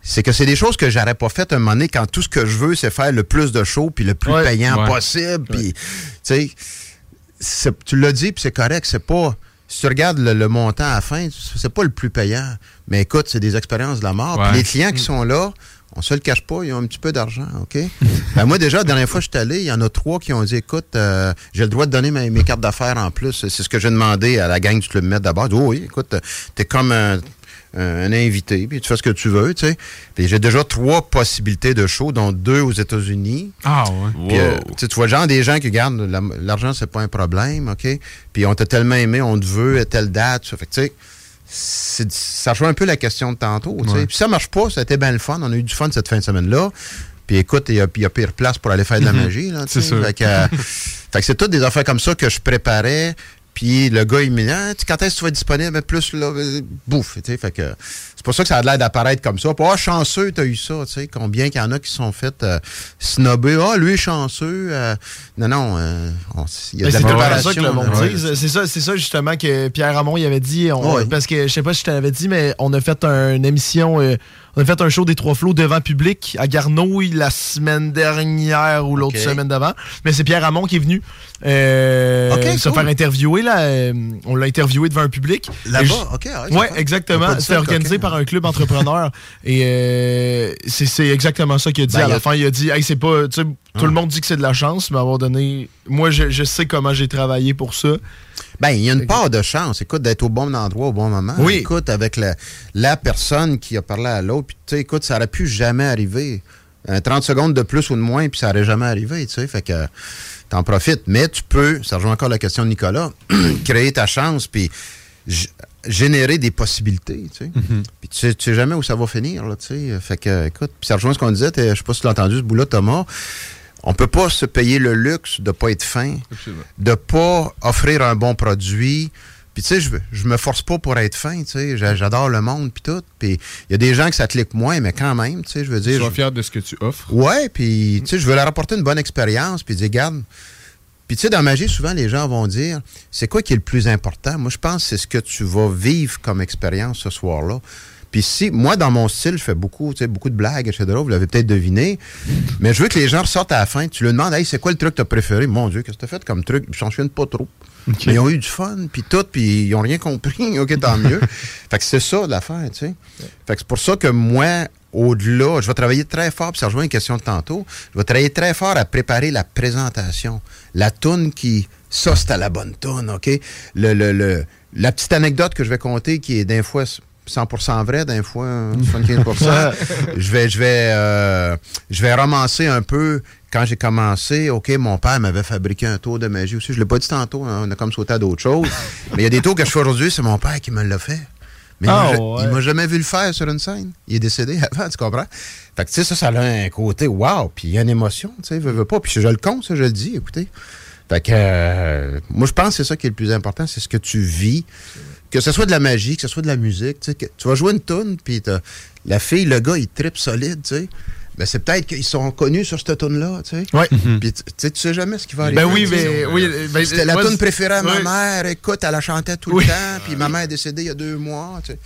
c'est que c'est des choses que j'aurais pas faites un moment donné quand tout ce que je veux, c'est faire le plus de shows puis le plus Ouais. payant Ouais. possible. Puis, tu sais, c'est- tu l'as dit, puis c'est correct, c'est pas... Si tu regardes le, le montant à la fin, c'est pas le plus payant. Mais écoute, c'est des expériences de la mort. Puis les clients qui sont là, on se le cache pas, ils ont un petit peu d'argent, OK? ben moi, déjà, la dernière fois que je suis allé, il y en a trois qui ont dit, écoute, euh, j'ai le droit de donner mes, mes cartes d'affaires en plus. C'est ce que j'ai demandé à la gang du Club Med d'abord. Oh oui, écoute, t'es comme un, un- un invité, puis tu fais ce que tu veux, tu sais. Puis j'ai déjà trois possibilités de show, dont deux aux États-Unis. Ah ouais. Puis, euh, tu vois, genre des gens qui gardent la- l'argent, c'est pas un problème, OK? Puis on t'a tellement aimé, on te veut à telle date. Ça fait que, tu sais, ça rejoint un peu la question de tantôt. tu sais. Ouais. Puis ça marche pas, ça a été bien le fun. On a eu du fun cette fin de semaine-là. Puis écoute, il y, a- il y a pire place pour aller faire de la Mhm. magie. là, C'est sais. sûr. Fait que, euh, fait que c'est toutes des affaires comme ça que je préparais. Puis le gars, il me dit, Ah, quand est-ce que tu vas être disponible? Plus, là, bouffe. Fait que c'est pour ça que ça a l'air d'apparaître comme ça. Ah, chanceux, t'as eu ça. tu sais. Combien qu'il y en a qui sont fait euh, snobber? Ah, lui est chanceux. euh, non, non. euh, il y a Ben, de la c'est préparation. ça. C'est ça, c'est ça justement que Pierre Ramon il avait dit. on-. Parce que je sais pas si je te l'avais dit, mais on a fait un- une émission, euh, on a fait un show des trois flots devant public à Garnouille la semaine dernière ou l'autre semaine d'avant. Mais c'est Pierre Ramon qui est venu euh, se cool. faire interviewer. Là, on l'a interviewé devant un public. Là-bas? Ok, ouais, exactement. C'était organisé par un club entrepreneur. et euh, c'est exactement ça qu'il a dit. Ben, à la fin, il a dit Hey, c'est pas. tu sais, Tout Ah. le monde dit que c'est de la chance, mais à un moment donné, moi, je, je sais comment j'ai travaillé pour ça. Ben, il y a une part de chance, écoute, d'être au bon endroit au bon moment. Oui. Écoute, avec la, la personne qui a parlé à l'autre, puis tu sais, écoute, ça aurait pu jamais arriver. Un 30 secondes de plus ou de moins, puis ça aurait jamais arrivé, tu sais. Fait que t'en profites. Mais tu peux, ça rejoint encore la question de Nicolas, créer ta chance, puis générer des possibilités, tu sais. Puis tu sais, tu sais jamais où ça va finir, là, tu sais. Fait que, écoute, puis ça rejoint ce qu'on disait, je sais pas si tu l'as entendu, ce bout-là, Thomas. On peut pas se payer le luxe de pas être fin, de pas offrir un bon produit. Puis tu sais, je, je me force pas pour être fin, tu sais. J'a- J'adore le monde puis tout. Puis il y a des gens que ça clique moins, mais quand même, tu sais, je veux dire. Sois fier de ce que tu offres. Ouais, puis tu sais, je veux leur apporter une bonne expérience, puis dire, garde. Puis tu sais, dans magie, souvent, les gens vont dire, c'est quoi qui est le plus important? Moi, je pense que c'est ce que tu vas vivre comme expérience ce soir-là. Puis si, moi, dans mon style, je fais beaucoup, tu sais, beaucoup de blagues, etc. Vous l'avez peut-être deviné. Mais je veux que les gens ressortent à la fin. Tu leur demandes, hey, c'est quoi le truc que tu as préféré? Mon Dieu, qu'est-ce que tu as fait comme truc? Je s'en souviens pas trop. Mais ils ont eu du fun, puis tout, puis ils ont rien compris. OK, tant mieux. fait que c'est ça l'affaire, tu sais. Fait que c'est pour ça que moi, au-delà, je vais travailler très fort, puis ça rejoint une question de tantôt, je vais travailler très fort à préparer la présentation. La toune qui... Ça, c'est à la bonne toune, OK? Le, le, le- la petite anecdote que je vais compter, qui est d'un fois 100% vrai, d'un fois 75%, je vais, je vais, euh, je vais romancer un peu quand j'ai commencé, OK, mon père m'avait fabriqué un tour de magie aussi. Je ne l'ai pas dit tantôt, hein, on a comme sauté à d'autres choses. Mais il y a des tours que je fais aujourd'hui, c'est mon père qui me l'a fait. Mais Ah, il m'a- ouais. m'a jamais vu le faire sur une scène. Il est décédé avant, tu comprends? Fait que, tu sais, ça, ça a un côté wow, puis il y a une émotion, tu sais, veux, veux pas. Puis je le compte, ça, je le dis, écoutez. Fait que, euh, moi, je pense que c'est ça qui est le plus important, c'est ce que tu vis. Que ce soit de la magie, que ce soit de la musique, tu sais, que tu vas jouer une tune, puis la fille, le gars, il tripe solide, tu sais. Ben, c'est peut-être qu'ils sont connus sur cette tune-là, tu sais. Ouais. Puis tu sais, tu sais jamais ce qui va arriver. Ben oui, mais- oui, ben, C'était la tune préférée à ma mère. Écoute, elle la chantait tout Oui. le temps. Puis ma mère est décédée il y a deux mois, tu sais.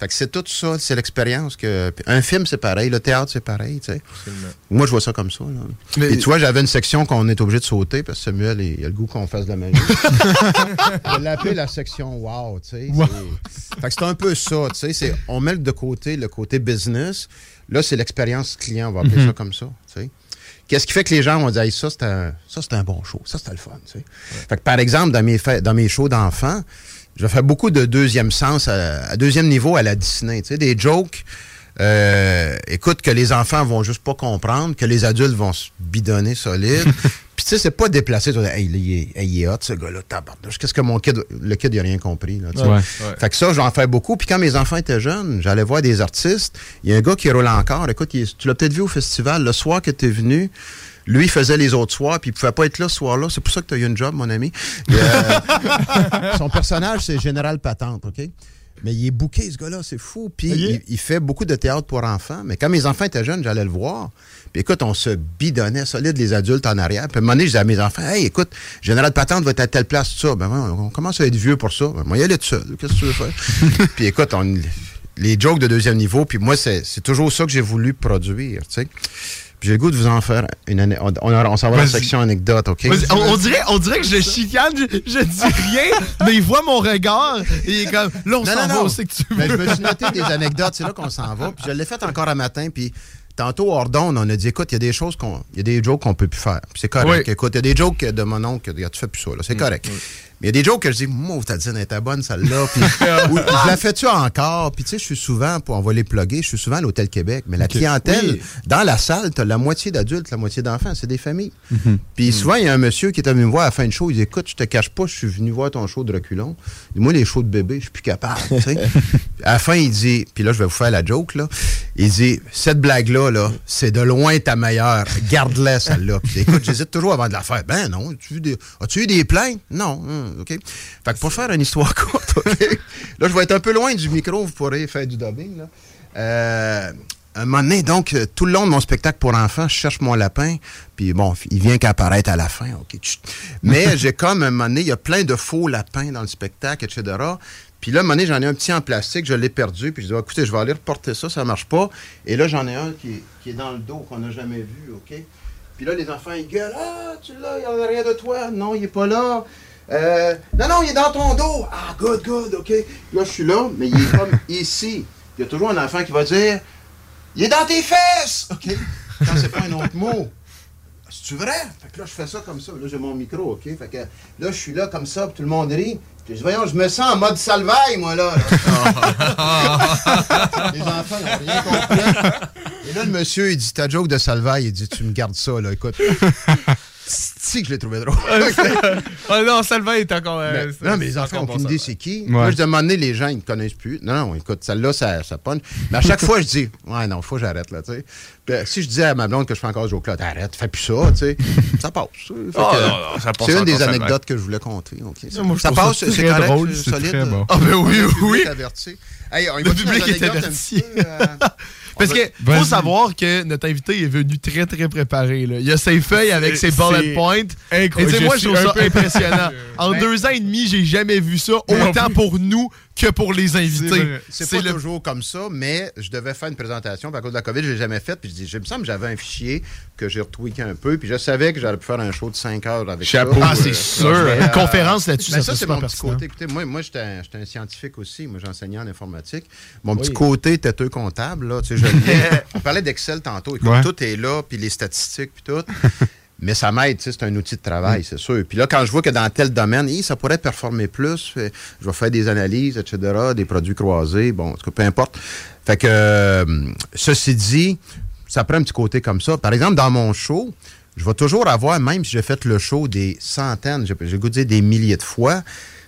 Fait que c'est tout ça, c'est l'expérience que. Un film, c'est pareil. Le théâtre, c'est pareil, tu sais. Moi, je vois ça comme ça. Là. Mais- Et tu vois, j'avais une section qu'on est obligé de sauter parce que Samuel, il, il a le goût qu'on fasse de la magie. Je l'ai appelé la section wow, tu sais. c'est- Fait que c'est un peu ça, tu sais. c'est- On met de côté le côté business. Là, c'est l'expérience client, on va appeler Mhm. ça comme ça. Qu'est-ce qui fait que les gens vont dire Hey, ça, c'est un, un bon show, ça, c'était le fun, tu sais. Fait que, par exemple, dans mes, dans mes shows d'enfants, je fais beaucoup de deuxième sens, à, à deuxième niveau à la Disney, tu sais, des jokes. euh, écoute, que les enfants vont juste pas comprendre, que les adultes vont se bidonner solide. Tu sais, c'est pas déplacé. tu Hey, il, est, hey, il est hot, ce gars-là, tabarnouche. Qu'est-ce que mon kid... Le kid, il a rien compris, là, tu sais. Ouais. Fait que ça, j'en fais beaucoup. Puis quand mes enfants étaient jeunes, j'allais voir des artistes. Il y a un gars qui roule encore. Écoute, il tu l'as peut-être vu au festival, le soir que tu es venu. Lui, il faisait les autres soirs, puis il pouvait pas être là ce soir-là. C'est pour ça que tu as eu une job, mon ami. Et, euh, son personnage, c'est Général Patente, OK? Mais il est bouqué, ce gars-là, c'est fou. Puis il, il fait beaucoup de théâtre pour enfants. Mais quand mes enfants étaient jeunes, j'allais le voir. Puis écoute, on se bidonnait solide, les adultes en arrière. Puis à un moment donné, je disais à mes enfants, hey, écoute, Général Patente va être à telle place, tout ça. Ben, on commence à être vieux pour ça. Ben, moi, y aller tout seul. Qu'est-ce que tu veux faire? puis écoute, on- les jokes de deuxième niveau, puis moi, c'est c'est toujours ça que j'ai voulu produire, tu sais. J'ai le goût de vous en faire une année. On, on, on s'en va dans la section anecdote, OK? On, on dirait, on dirait que je chicane, je, je dis rien, mais il voit mon regard et il est comme, là, on s'en va, on sait que tu veux. Mais je me suis noté des anecdotes, c'est là qu'on s'en va. Puis je l'ai fait encore un matin, puis tantôt, hors d'onde, on a dit, écoute, il y a des choses qu'on. Il y a des jokes qu'on peut plus faire. Puis c'est correct. Oui. Écoute, il y a des jokes de mon oncle, tu fais plus ça, là. C'est Mm, correct. Mais il y a des jokes que je dis, moi, t'as dit, elle était bonne, celle-là. Puis, ou, je la fais-tu encore? Puis, tu sais, je suis souvent, pour, on va les plugger, je suis souvent à l'Hôtel Québec. Mais la clientèle, Oui. dans la salle, t'as la moitié d'adultes, la moitié d'enfants. C'est des familles. Mhm. Puis souvent, il y a un monsieur qui est venu me voir à la fin de show. Il dit Écoute, je te cache pas, je suis venu voir ton show de reculon. Moi, les shows de bébé, je suis plus capable. tu sais. à la fin, il dit Puis là, je vais vous faire la joke. là. Il dit Cette blague-là, là, c'est de loin ta meilleure. Garde-la, celle-là. Puis écoute, j'hésite toujours avant de la faire. Ben non. As-tu eu des, as-tu eu des plaintes? Non. Hum, OK? Fait que pour faire une histoire courte, OK? Là, je vais être un peu loin du micro. Vous pourrez faire du dubbing. Là. Euh, un moment donné, donc, euh, tout le long de mon spectacle pour enfants, je cherche mon lapin, puis bon, il vient qu'apparaître à la fin, OK? Mais j'ai comme, un moment donné, il y a plein de faux lapins dans le spectacle, etc. Puis là, un moment donné, j'en ai un petit en plastique, je l'ai perdu, puis je dis, Ah, écoutez, je vais aller reporter ça, ça marche pas. Et là, j'en ai un qui est, qui est dans le dos, qu'on n'a jamais vu, OK? Puis là, les enfants, ils gueulent, ah, tu l'as, il n'y en a rien de toi. Non, il est pas là. Euh, non, non, il est dans ton dos. Ah, good, good, OK. Là, je suis là, mais il est comme ici. Il y a toujours un enfant qui va dire, il est dans tes fesses! OK? Quand c'est pas un autre mot. C'est-tu vrai? Fait que là, je fais ça comme ça. Là, j'ai mon micro, OK? Fait que là, je suis là comme ça, puis tout le monde rit. Puis je dis, voyons, je me sens en mode salvaille, moi, là. là. Les enfants, ils n'ont rien compris. Et là, le monsieur, il dit, ta joke de salvaille, il dit, tu me gardes ça, là, écoute. Si que je l'ai trouvé drôle. Ah non, Salva est encore. euh, Mais- c'est- non, mais les enfants bon, aucune idée c'est qui. Ouais. Moi, je demandais, les gens, ils ne me connaissent plus. Non, non, écoute, celle-là, ça, ça punch. Mais à chaque fois, je dis, ouais, non, faut que j'arrête, là, tu sais. Puis, euh, si je disais à ma blonde que je fais encore ce joke-là, t'arrêtes, fais plus ça, tu sais, ça passe. Fait Oh, que, non, non, ça passe C'est une des anecdotes que je voulais compter. Ça, moi, je ça trouve passe, c'est très correct, drôle, solide. très bon. Ah, ben oui, Le public oui. est averti. Hey, on y Le public est averti. Parce que faut savoir que notre invité est venu très très préparé. là. Il a ses feuilles avec ses bullet points. Et incroyable. tu sais, moi Je je trouve ça impressionnant. En Ben- deux ans et demi, j'ai jamais vu ça autant pour nous que pour les invités. C'est pas toujours comme ça, mais je devais faire une présentation, puis à cause de la COVID, je l'ai jamais faite. Puis je dis, je me semble que j'avais un fichier que j'ai retweaké un peu, puis je savais que j'aurais pu faire un show de 5 heures avec Chapeau. ça. Ah, c'est Euh, sûr. mais, Une conférence là-dessus, mais ça c'est mon petit côté. Écoutez, moi, moi j'étais un, j'étais un scientifique aussi. Moi, j'enseignais en informatique. Mon Oui. petit côté têteux comptable, là, tu sais, je. On parlait d'Excel tantôt. Écoute, Ouais. tout est là, puis les statistiques, puis tout. Mais ça m'aide, c'est un outil de travail, c'est sûr. Puis là, quand je vois que dans tel domaine, ça pourrait performer plus, fait- je vais faire des analyses, etc., des produits croisés, bon, en tout cas, peu importe. Fait que, euh, ceci dit, ça prend un petit côté comme ça. Par exemple, dans mon show, je vais toujours avoir, même si j'ai fait le show des centaines, j'ai j'ai le goût de dire des milliers de fois,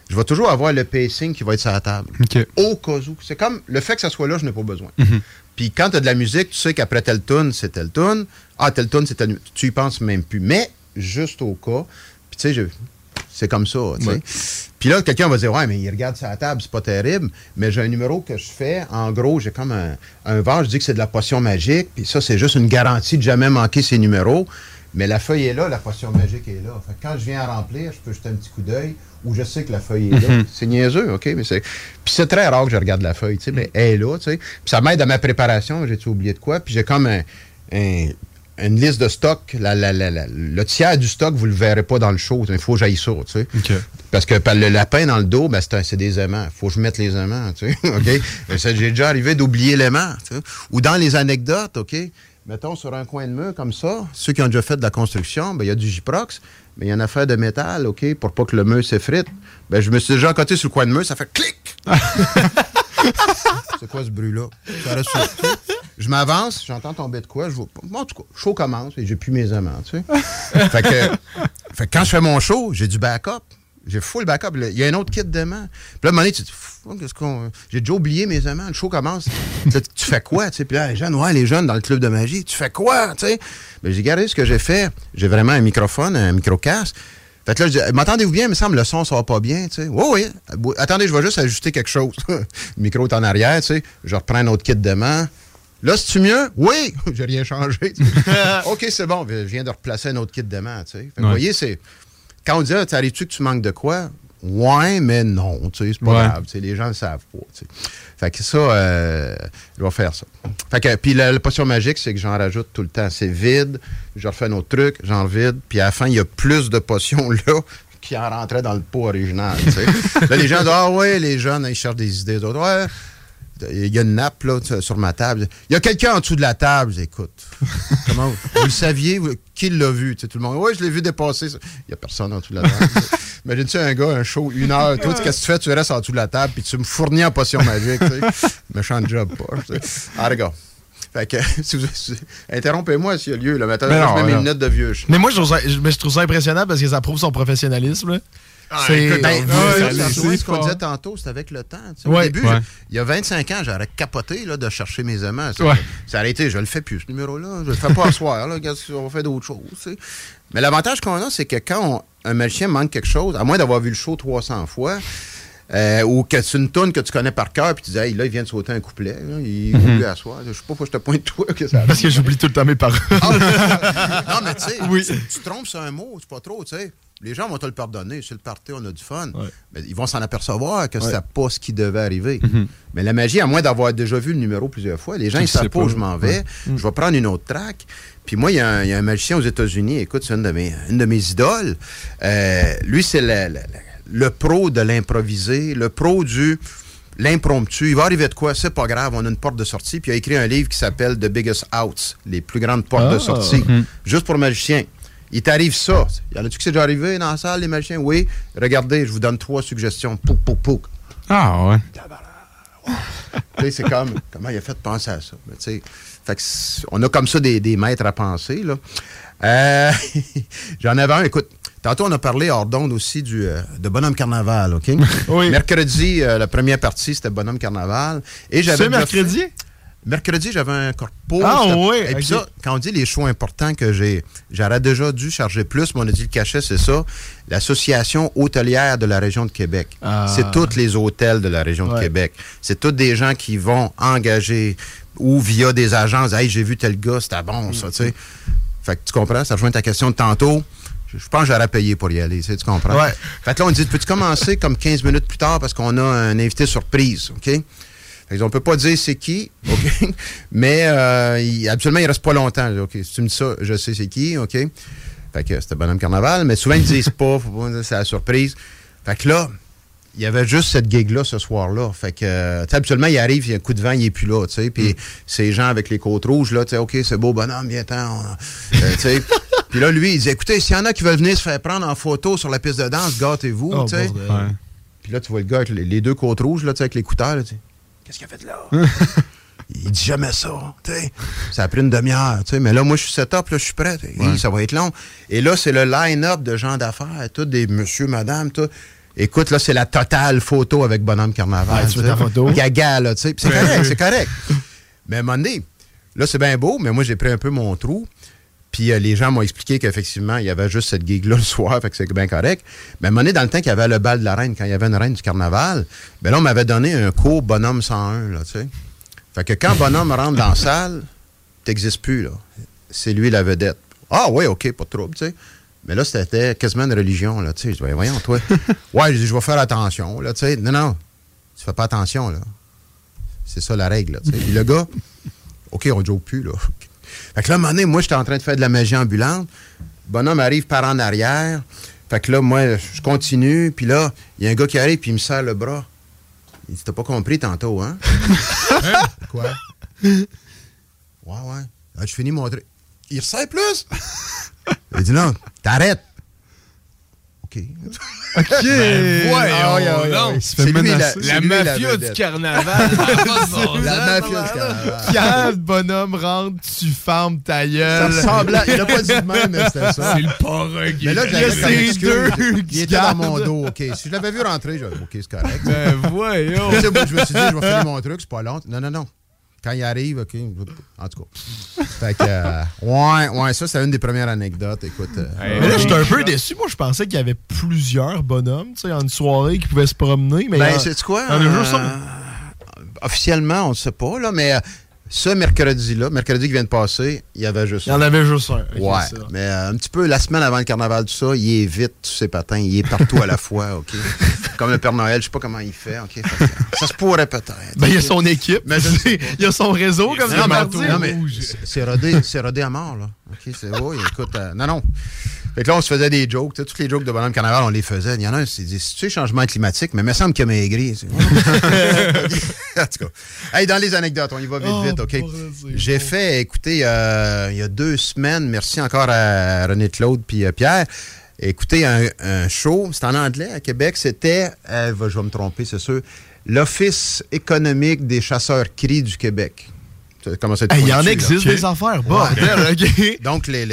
je vais toujours avoir le pacing qui va être sur la table. Au cas où. C'est comme le fait que ça soit là, je n'ai pas besoin. Puis quand tu as de la musique, tu sais qu'après telle tune, c'est telle tune. Ah, telle tune, c'est telle. Tu y penses même plus. Mais juste au cas. Puis tu sais, je- C'est comme ça. Puis là, quelqu'un va dire, ouais, mais il regarde sa table, c'est pas terrible. Mais j'ai un numéro que je fais. En gros, j'ai comme un, un verre, je dis que c'est de la potion magique. Puis ça, c'est juste une garantie de jamais manquer ses numéros. Mais la feuille est là, la potion magique est là. Fait que quand je viens à remplir, je peux jeter un petit coup d'œil où je sais que la feuille est là. Mhm. C'est niaiseux, OK? Mais c'est... Puis c'est très rare que je regarde la feuille, tu sais, mais elle est là, tu sais. Puis ça m'aide à ma préparation, j'ai-tu oublié de quoi? Puis j'ai comme un- un- une liste de stock. La- la- la- le tiers du stock, vous le verrez pas dans le show. Il faut que j'aille ça, tu sais. Parce que par le lapin dans le dos, ben, c'est, des aimants. Il faut que je mette les aimants, tu sais. OK? J'ai déjà arrivé d'oublier l'aimant, tu sais. Ou dans les anecdotes, OK? Mettons sur un coin de mur comme ça, ceux qui ont déjà fait de la construction, ben, il y a du Giprox, mais il y a une affaire de métal, OK, pour pas que le mur s'effrite. Ben, je me suis déjà accoté sur le coin de mur, ça fait clic! c'est quoi ce bruit-là? Ça reste sur- Je m'avance, j'entends tomber de quoi, je vois pas. En tout cas, show commence et j'ai plus mes aimants, tu sais. fait, que, fait que quand je fais mon show, j'ai du backup. J'ai full backup. Il y a un autre kit d'aimants. Puis là, à un moment donné, tu te qu'est-ce qu'on. J'ai déjà oublié mes aimants. Le show commence. Là, tu fais quoi? tu sais? Puis là, les jeunes, ouais, les jeunes dans le club de magie, tu fais quoi? tu sais? Ben, j'ai gardé ce que j'ai fait. J'ai vraiment un microphone, un micro-casque. Fait que là, je dis, m'entendez-vous bien? Il me semble le son, ça va pas bien, tu sais. Oui, oui. Attendez, je vais juste ajuster quelque chose. le micro est en arrière, tu sais. Je reprends un autre kit d'aimants. Là, c'est-tu mieux? Oui! J'ai rien changé. OK, c'est bon. Je viens de replacer un autre kit d'aimants, tu sais. Vous voyez, c'est. Quand on dit, ah, t'arrives-tu que tu manques de quoi? Ouais, mais non, tu sais, c'est pas Ouais. grave. tu sais, Les gens le savent pas, tu sais. Fait que ça, euh, je vais faire ça. Fait que, puis la, la potion magique, c'est que j'en rajoute tout le temps. C'est vide, je refais un autre truc, j'en vide, puis à la fin, il y a plus de potions là qui en rentraient dans le pot original, tu sais. là, les gens disent, ah ouais, les jeunes, ils cherchent des idées d'autres. Ouais, il y a une nappe là, sur ma table. Il y a quelqu'un en dessous de la table. Je dis, Écoute, comment vous, vous le saviez? vous- qui l'a vu? Tu sais, tout le monde? Oui, je l'ai vu dépasser. Il n'y a personne en dessous de la table. Imagine-tu un gars, un show, une heure. Toi, qu'est-ce que tu fais? Tu restes en dessous de la table puis tu me fournis en potion magique. Méchant job, pas. Ah, regarde. Fait que, si interrompez-moi s'il y a lieu. Là. Maintenant, Mais je mets mes lunettes de vieux. Mais moi, je trouve, ça, je, mais je trouve ça impressionnant parce que ça prouve son professionnalisme. là. C'est Ben, Ouais, ça, c'est ça rejoint ce qu'on disait tantôt, c'est avec le temps. tu sais. Ouais. Au début, Ouais. il y a 25 ans, j'aurais capoté là, de chercher mes aimants. Ça, ça a arrêté, je le fais plus, ce numéro-là. Je le fais pas à soir. Là. On va faire d'autres choses. Mais l'avantage qu'on a, c'est que quand on- un magicien manque quelque chose, à moins d'avoir vu le show 300 fois, euh, ou que c'est une toune que tu connais par cœur, puis tu dis, hey, là, il vient de sauter un couplet, là, il Mhm. à. Je sais pas pourquoi je te pointe toi que ça Parce que j'oublie tout le temps mes paroles. non, mais tu sais, tu, tu trompes sur un mot, c'est pas trop, tu sais. Les gens vont te le pardonner. C'est le party, on a du fun. Mais ils vont s'en apercevoir que Ouais. c'était pas ce qui devait arriver. Mhm. Mais la magie, à moins d'avoir déjà vu le numéro plusieurs fois, les gens, ils savent pas où je m'en vais. Ouais. Je vais prendre une autre track. Puis moi, il y, a un- il y a un magicien aux États-Unis, écoute, c'est une de mes, une de mes idoles. Euh, lui, c'est le, pro de l'improvisé, le pro du l'impromptu. Il va arriver de quoi? C'est pas grave, on a une porte de sortie. Puis il a écrit un livre qui s'appelle The Biggest Outs, les plus grandes portes de Ah. sortie, Mhm. juste pour magiciens. Il t'arrive ça. Y en a-tu qui c'est déjà arrivé dans la salle, les magiciens? Oui. Regardez, je vous donne trois suggestions. Pouk, pouk, pouk. Ah ouais. C'est comme, comment il a fait de penser à ça? Mais fait que on a comme ça des, des maîtres à penser. Là. Euh, J'en avais un, écoute. Tantôt, on a parlé hors d'onde aussi du, euh, de Bonhomme Carnaval, OK? Mercredi, euh, la première partie, c'était Bonhomme Carnaval. Et j'avais C'est mercredi? fait- Mercredi, j'avais un corpo. Ah, oui, Et puis ça, quand on dit les choix importants que j'ai, j'aurais déjà dû charger plus, mais on a dit le cachet, c'est ça. L'Association hôtelière de la région de Québec. Ah. C'est tous les hôtels de la région de. Québec. C'est tous des gens qui vont engager ou via des agences. Hey, j'ai vu tel gars, c'était bon, ça, tu sais. Fait que tu comprends, ça rejoint ta question de tantôt. Je je pense que j'aurais payé pour y aller, tu sais, tu comprends? Ouais. Fait que là, on dit, peux-tu commencer comme 15 minutes plus tard parce qu'on a un invité surprise, OK? On peut pas dire c'est qui, OK? Mais euh, il- habituellement, il reste pas longtemps. OK, si tu me dis ça, je sais c'est qui, OK? Fait que c'était Bonhomme Carnaval, mais souvent, ils disent pas, faut pas dire c'est la surprise. Fait que là, il y avait juste cette gig-là ce soir-là. Fait que, euh, habituellement, il arrive, il y a un coup de vent, il est plus là, tu sais. Puis ces gens avec les côtes rouges, là, tu sais, OK, c'est beau, bonhomme, viens-t'en. on- euh, tu sais. Puis là, lui, il dit, écoutez, s'il y en a qui veulent venir se faire prendre en photo sur la piste de danse, gâtez-vous, Oh, tu sais. Puis là, tu vois le gars avec les, les deux côtes rouges, là, tu sais, avec l'écouteur, tu sais. Qu'est-ce qu'il a fait là? Il dit jamais ça, tu sais. Ça a pris une demi-heure, tu sais. Mais là, moi, je suis set-up, là, je suis prêt. Ouais. Ça va être long. Et là, c'est le line-up de gens d'affaires, tous des monsieur, madame, tout. Écoute, là, c'est la totale photo avec Bonhomme Carnaval. Ouais, tu veux ta sais. photo? Gaga, là, tu sais. C'est correct, c'est correct. Mais à un moment donné, là, c'est bien beau, mais moi, j'ai pris un peu mon trou. Puis euh, les gens m'ont expliqué qu'effectivement, il y avait juste cette gig-là le soir, fait que c'est bien correct. Mais à un moment donné, dans le temps qu'il y avait le bal de la reine, quand il y avait une reine du carnaval, ben là, on m'avait donné un cours bonhomme 101, là, tu sais. Fait que quand bonhomme rentre dans la salle, t'existes plus, là. C'est lui la vedette. Ah oui, OK, pas de trouble, tu sais. Mais là, c'était quasiment une religion, là, tu sais. Je dis, Ben, voyons, toi. ouais, je dis, je vais faire attention, là, tu sais. Non, non, tu fais pas attention, là. C'est ça la règle, là, tu sais. Puis le gars, OK, on ne joue plus, là. Fait que là, à un moment donné, moi, j'étais en train de faire de la magie ambulante. Bonhomme arrive par en arrière. Fait que là, moi, je continue. Puis là, il y a un gars qui arrive, puis il me serre le bras. Il dit, t'as pas compris tantôt, hein? Quoi? Ouais, ouais. Là, je finis mon truc. Il resserre plus? Il dit, non, t'arrêtes. OK. OK. Ben, Ah, ah, oui, donc. ah, oui. Il se fait menacer. La C'est lui la mafia du carnaval. La mafia du carnaval. Quand le bonhomme rentre, tu fermes ta Ça gueule. ressemblait. Il l'a pas dit de même, mais c'était ça. C'est le parrain qui Mais là, j'avais a deux Il était dans mon dos, OK. Si je l'avais vu rentrer, je OK, c'est correct. Ben, voyons. Je me suis dit, je vais finir mon truc, c'est pas long. Non, non, non. Quand il arrive, OK. En tout cas. Fait que, euh, ouais, ouais, ça, c'est une des premières anecdotes. Écoute. euh, Mais là, j'étais un peu déçu. Moi, je pensais qu'il y avait plusieurs bonhommes, tu sais, en une soirée qui pouvaient se promener. Mais Ben, en- c'est quoi? en un jour, ça- euh, Officiellement, on ne sait pas, là, mais ce mercredi-là, mercredi qui vient de passer, il y avait juste Il y en avait juste un. Ouais. Mais euh, un petit peu la semaine avant le carnaval, tout ça, il est vite, tous ses patins, il est partout à la fois, OK? Comme le Père Noël, je sais pas comment il fait, OK? Fait que, ça se pourrait peut-être. Ben, il y a son équipe. Mais je ne sais il y a son réseau, comme mais c'est- rodé, c'est rodé à mort, là. OK, c'est oui, écoute, euh, non, non. Fait que là, on se faisait des jokes, toutes les jokes de Bonhomme Carnaval, on les faisait. Il y en a un, c'est dit, si tu sais, changement climatique, mais il me semble qu'il a maigri. en tout cas. Hey, dans les anecdotes, on y va vite, Oh, vite, OK? J'ai fait, écoutez, euh, il y a deux semaines, merci encore à René Claude puis euh, Pierre, écoutez, un, show, c'est en anglais à Québec, c'était, euh, je vais me tromper, c'est sûr, l'Office économique des chasseurs cris du Québec. Ça être Hey, il en pointu, là? existe des affaires, bordel, OK. Donc, le,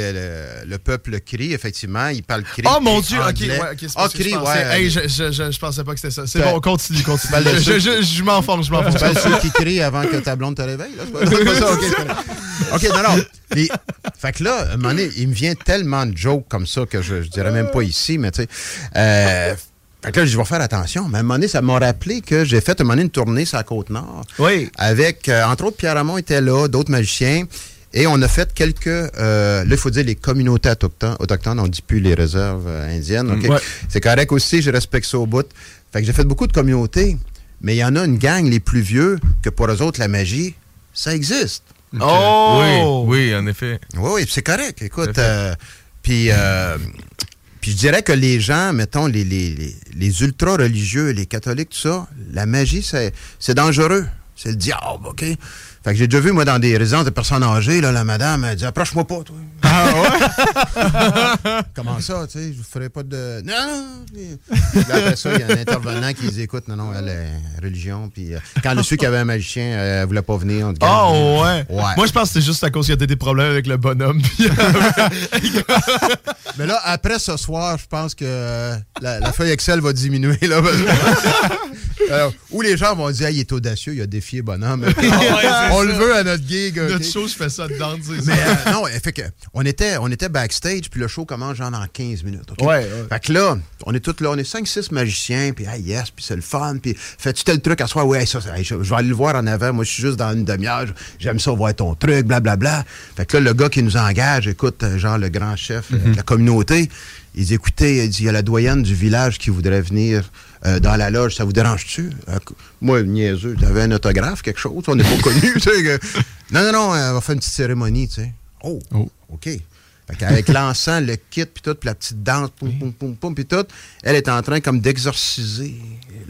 le peuple crie, effectivement, il parle cri. Oh mon dieu, ok, Ah, cri, pensais- ouais. Hey, je, je, je, je pensais pas que c'était ça. C'est Ben- bon, continue, continue. Ben, je, seul- je, je je m'enfonce. C'est pas ceux qui crient avant que ta blonde te réveille? C'est pas, ça, OK. OK, non, non. Puis, fait que là, à un moment donné, il me vient tellement de jokes comme ça que je, je dirais même pas ici, mais tu sais. Euh, fait que là, je vais faire attention. Mais à un moment donné, ça m'a rappelé que j'ai fait à un moment donné une tournée sur la Côte-Nord. Oui. Avec, euh, entre autres, Pierre Ramon était là, d'autres magiciens. Et on a fait quelques, euh, là, il faut dire les communautés autochtones, autochtones on dit plus les réserves euh, indiennes. OK? Mm. Ouais. C'est correct aussi, je respecte ça au bout. Fait que j'ai fait beaucoup de communautés, mais il y en a une gang, les plus vieux, que pour eux autres, la magie, ça existe. Oh! Oui, oui, en effet. Oui, oui, puis c'est correct. Écoute, euh, puis, euh, je dirais que les gens, mettons, les, les, les, les ultra-religieux, les catholiques, tout ça, la magie, c'est c'est dangereux. C'est le diable, OK? Fait que j'ai déjà vu, moi, dans des résidences de personnes âgées, là, la madame, elle dit Approche-moi pas, toi. Ah ouais? Comment ça, tu sais, je vous ferai pas de. Non, non! Là, après ça, il y a un intervenant qui dit Écoute, non, non, elle est religion. Puis euh, quand elle a su qu'il y avait un magicien, euh, elle voulait pas venir. On Oh, ouais. Ouais. Moi, je pense que c'est juste à cause qu'il y a des problèmes avec le bonhomme. puis- Mais là, après ce soir, je pense que euh, la, la feuille Excel va diminuer. Là, où les gens vont dire, Ah, il est audacieux, il a défié bonhomme. on le veut à notre gig. Notre show, je fais ça dedans. Mais euh, non, fait que, on, était, on était backstage, puis le show commence genre dans 15 minutes. Ouais, ouais. Fait que là, on est tous là, on est 5-6 magiciens, puis hey, yes, puis c'est le fun, puis fais-tu tel truc à soir? Ouais, ça, je, je vais aller le voir en avant, moi je suis juste dans une demi-heure, j'aime ça voir ton truc, blablabla. Fait que là, le gars qui nous engage, écoute, euh, genre le grand chef euh, de la communauté, il dit, écoutez, il dit, il y a la doyenne du village qui voudrait venir euh, dans la loge, ça vous dérange-tu? Euh, moi, niaiseux, t'avais un autographe, quelque chose, on n'est pas connus, tu sais. que- Non, non, non, euh, on va faire une petite cérémonie, tu sais. Oh, OK. Fait qu'avec l'encens, le kit, puis tout, puis la petite danse, poum, poum, poum, poum, puis tout, elle est en train comme d'exorciser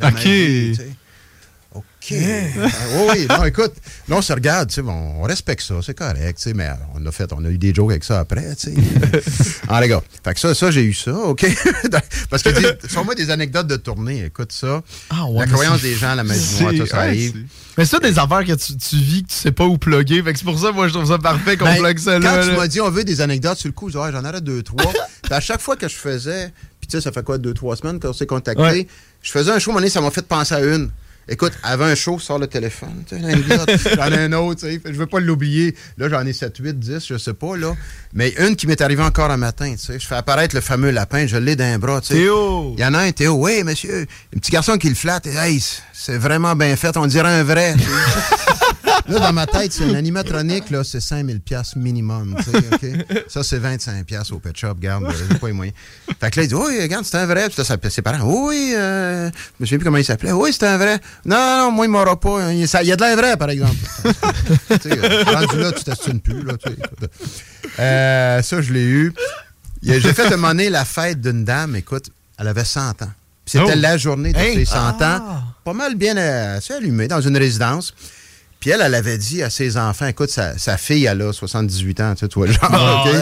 OK. magie. OK. Ah, oui, oui, non, écoute, là, on se regarde, tu sais, on, on respecte ça, c'est correct, tu sais, mais on a fait, on a eu des jokes avec ça après, tu sais. ah, les gars, fait que ça, ça, j'ai eu ça, OK? Parce que, sur moi, des anecdotes de tournée, écoute ça. Ah, ouais, la croyance des gens, la magie c'est- noire, tout ça arrive. c'est- Mais ça, des affaires que tu, tu vis, que tu sais pas où plugger. Fait que c'est pour ça, moi, je trouve ça parfait qu'on Ben, plug ça quand là. tu là. m'as dit on veut des anecdotes sur le coup, j'en aurais deux, trois. Puis à chaque fois que je faisais, puis tu sais, ça fait quoi, deux, trois semaines qu'on s'est contacté, Ouais. je faisais un show, à donné, ça m'a fait penser à une. Écoute, avant un show, sors le téléphone. J'en ai un autre, tu sais. Je veux pas l'oublier. Là, j'en ai 7, 8, 10, je sais pas, là. Mais une qui m'est arrivée encore un matin, tu sais. Je fais apparaître le fameux lapin, je l'ai d'un bras, tu sais. Théo! Il y en a un, Théo. Oui, monsieur. Un petit garçon qui le flatte. Hey, c'est vraiment bien fait. On dirait un vrai. Là, dans ma tête, c'est un animatronique, là, c'est 5000 pièces minimum. Ça, c'est 25 pièces au pet shop, garde, j'ai pas les moyens. Fait que là, il dit, oui, regarde, c'est un vrai. Puis là, ses parents, oui, euh, je me souviens plus comment il s'appelait. Oui, c'est un vrai. Non, non, moi, il m'aura pas. Il, ça- il y a de l'air vrai, par exemple. tu sais, rendu là, tu t'assines plus, là. Euh, ça, je l'ai eu. J'ai fait demander la fête d'une dame, écoute, elle avait 100 ans. C'était Oh. la journée de Hey. ses 100 Ah. ans. Pas mal bien euh, allumé dans une résidence. Puis elle, elle avait dit à ses enfants, écoute, sa, sa fille, elle a 78 ans, tu sais, toi, le genre, OK? ouais.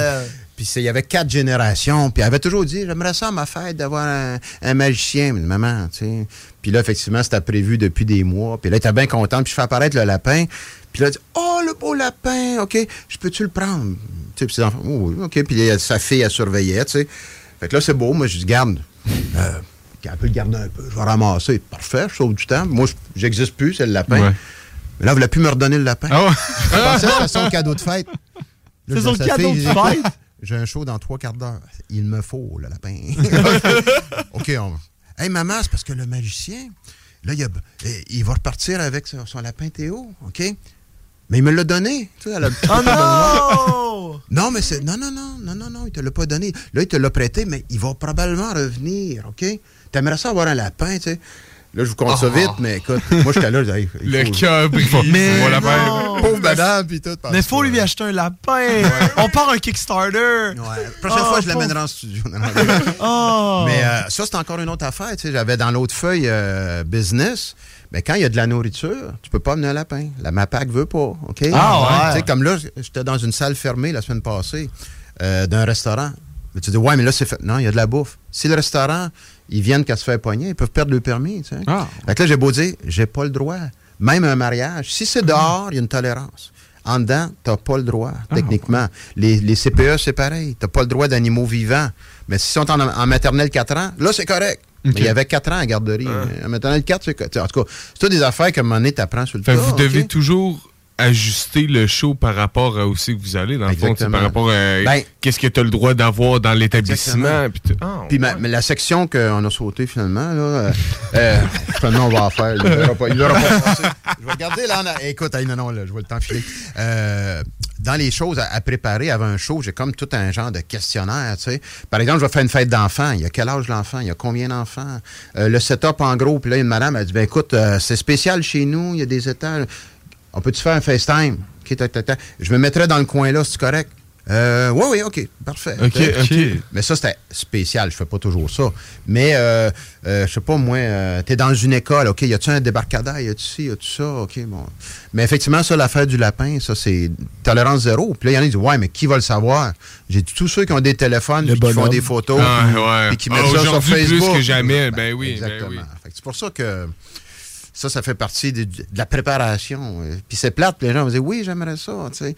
Puis il y avait quatre générations. Puis elle avait toujours dit, j'aimerais ça à ma fête d'avoir un, un magicien, mais maman, tu sais. Puis là, effectivement, c'était prévu depuis des mois. Puis là, elle était bien contente. Puis je fais apparaître le lapin. Puis là, elle dit, oh, le beau lapin, OK, je peux-tu le prendre? Tu sais, puis ses enfants, oh, OK. Puis sa fille, elle surveillait, tu sais. Fait que là, c'est beau. Moi, je dis, garde. Euh, elle peut le garder un peu. Je vais ramasser. Parfait, je sauve du temps. Moi, je- j'existe plus, c'est le lapin. Ouais. Mais là, elle voulait plus me redonner le lapin? Ouais? Je pensais que c'était son cadeau de fête. C'est son cadeau de fête? J'ai un show dans trois quarts d'heure. Il me faut, le lapin. OK, on Hey, maman, c'est parce que le magicien, là, il, a- eh, il va repartir avec son, son lapin Théo, OK? Mais il me l'a donné. Tu sais, elle a- Oh non! non, mais c'est. Non, non, non, non, non, non, il te l'a pas donné. Là, il te l'a prêté, mais il va probablement revenir, OK? T'aimerais ça avoir un lapin, tu sais? Là, je vous compte ça vite, mais écoute, moi, j'étais là, je disais, hey, il Le faut- cœur brise. Mais lapin. non! Pauvre madame, puis tout. Mais faut lui acheter un lapin. On part un Kickstarter. Ouais. La prochaine Oh, fois, je l'amènerai en studio. Non, non, Oh. Mais euh, ça, c'est encore une autre affaire. tu sais. J'avais dans l'autre feuille euh, business. Mais quand il y a de la nourriture, tu peux pas amener un lapin. La MAPAC veut pas. OK? Ah ouais. Tu sais, comme là, j'étais dans une salle fermée la semaine passée euh, d'un restaurant. Mais tu dis, ouais, mais là, c'est fait. Non, il y a de la bouffe. Si le restaurant, ils viennent qu'à se faire pogner, ils peuvent perdre le permis. Tu sais. Ah. Fait que là, j'ai beau dire, j'ai pas le droit. Même un mariage. Si c'est dehors, il y a une tolérance. En dedans, tu n'as pas le droit, techniquement. Les, les CPE, c'est pareil. Tu n'as pas le droit d'animaux vivants. Mais s'ils sont en, en maternelle 4 ans, là, c'est correct. Mais il y avait 4 ans à garderie. Mais En maternelle 4, c'est correct. En tout cas, c'est toutes des affaires qu'à un moment donné, tu apprends sur le Fait que tas, vous devez toujours ajuster le show par rapport à où c'est que vous allez, dans le fond, par rapport à Ben- qu'est-ce que tu as le droit d'avoir dans l'établissement. puis ma- mais la section qu'on a sautée finalement, là, euh, euh, finalement, on va en faire. Il ne pas, il l'aura pas passé. Je vais regarder là. en Écoute, hey, non, non, là, je vois le temps filer. Euh, dans les choses à, à préparer avant un show, j'ai comme tout un genre de questionnaire. Tu sais. Par exemple, je vais faire une fête d'enfants. Il y a quel âge l'enfant? Il y a combien d'enfants? Euh, le setup en gros. Puis là, une madame, elle dit ben écoute, euh, c'est spécial chez nous. Il y a des étages. On peut-tu faire un FaceTime? OK, tac, tac, tac. Je me mettrais dans le coin là, c'est correct? Euh, oui, oui, OK, parfait. OK, Tu sais. OK. Mais ça, c'était spécial. Je fais pas toujours ça. Mais, euh, euh, je sais pas, moi, euh, t'es dans une école, OK, y a-tu un débarcadère, y a-tu ci, y a-tu ça, OK, bon. Mais effectivement, ça, l'affaire du lapin, ça, c'est tolérance zéro. Puis là, il y en a qui disent, ouais, mais qui va le savoir? J'ai dit, tous ceux qui ont des téléphones, qui font des photos, Ah, ouais. puis qui Ah, mettent ça sur aujourd'hui, plus Facebook. que jamais, ben oui, ben Exactement. oui. C'est pour ça que ça, ça fait partie de, la préparation. Euh, Puis c'est plate, les gens vont dire, oui, j'aimerais ça, tu. Euh,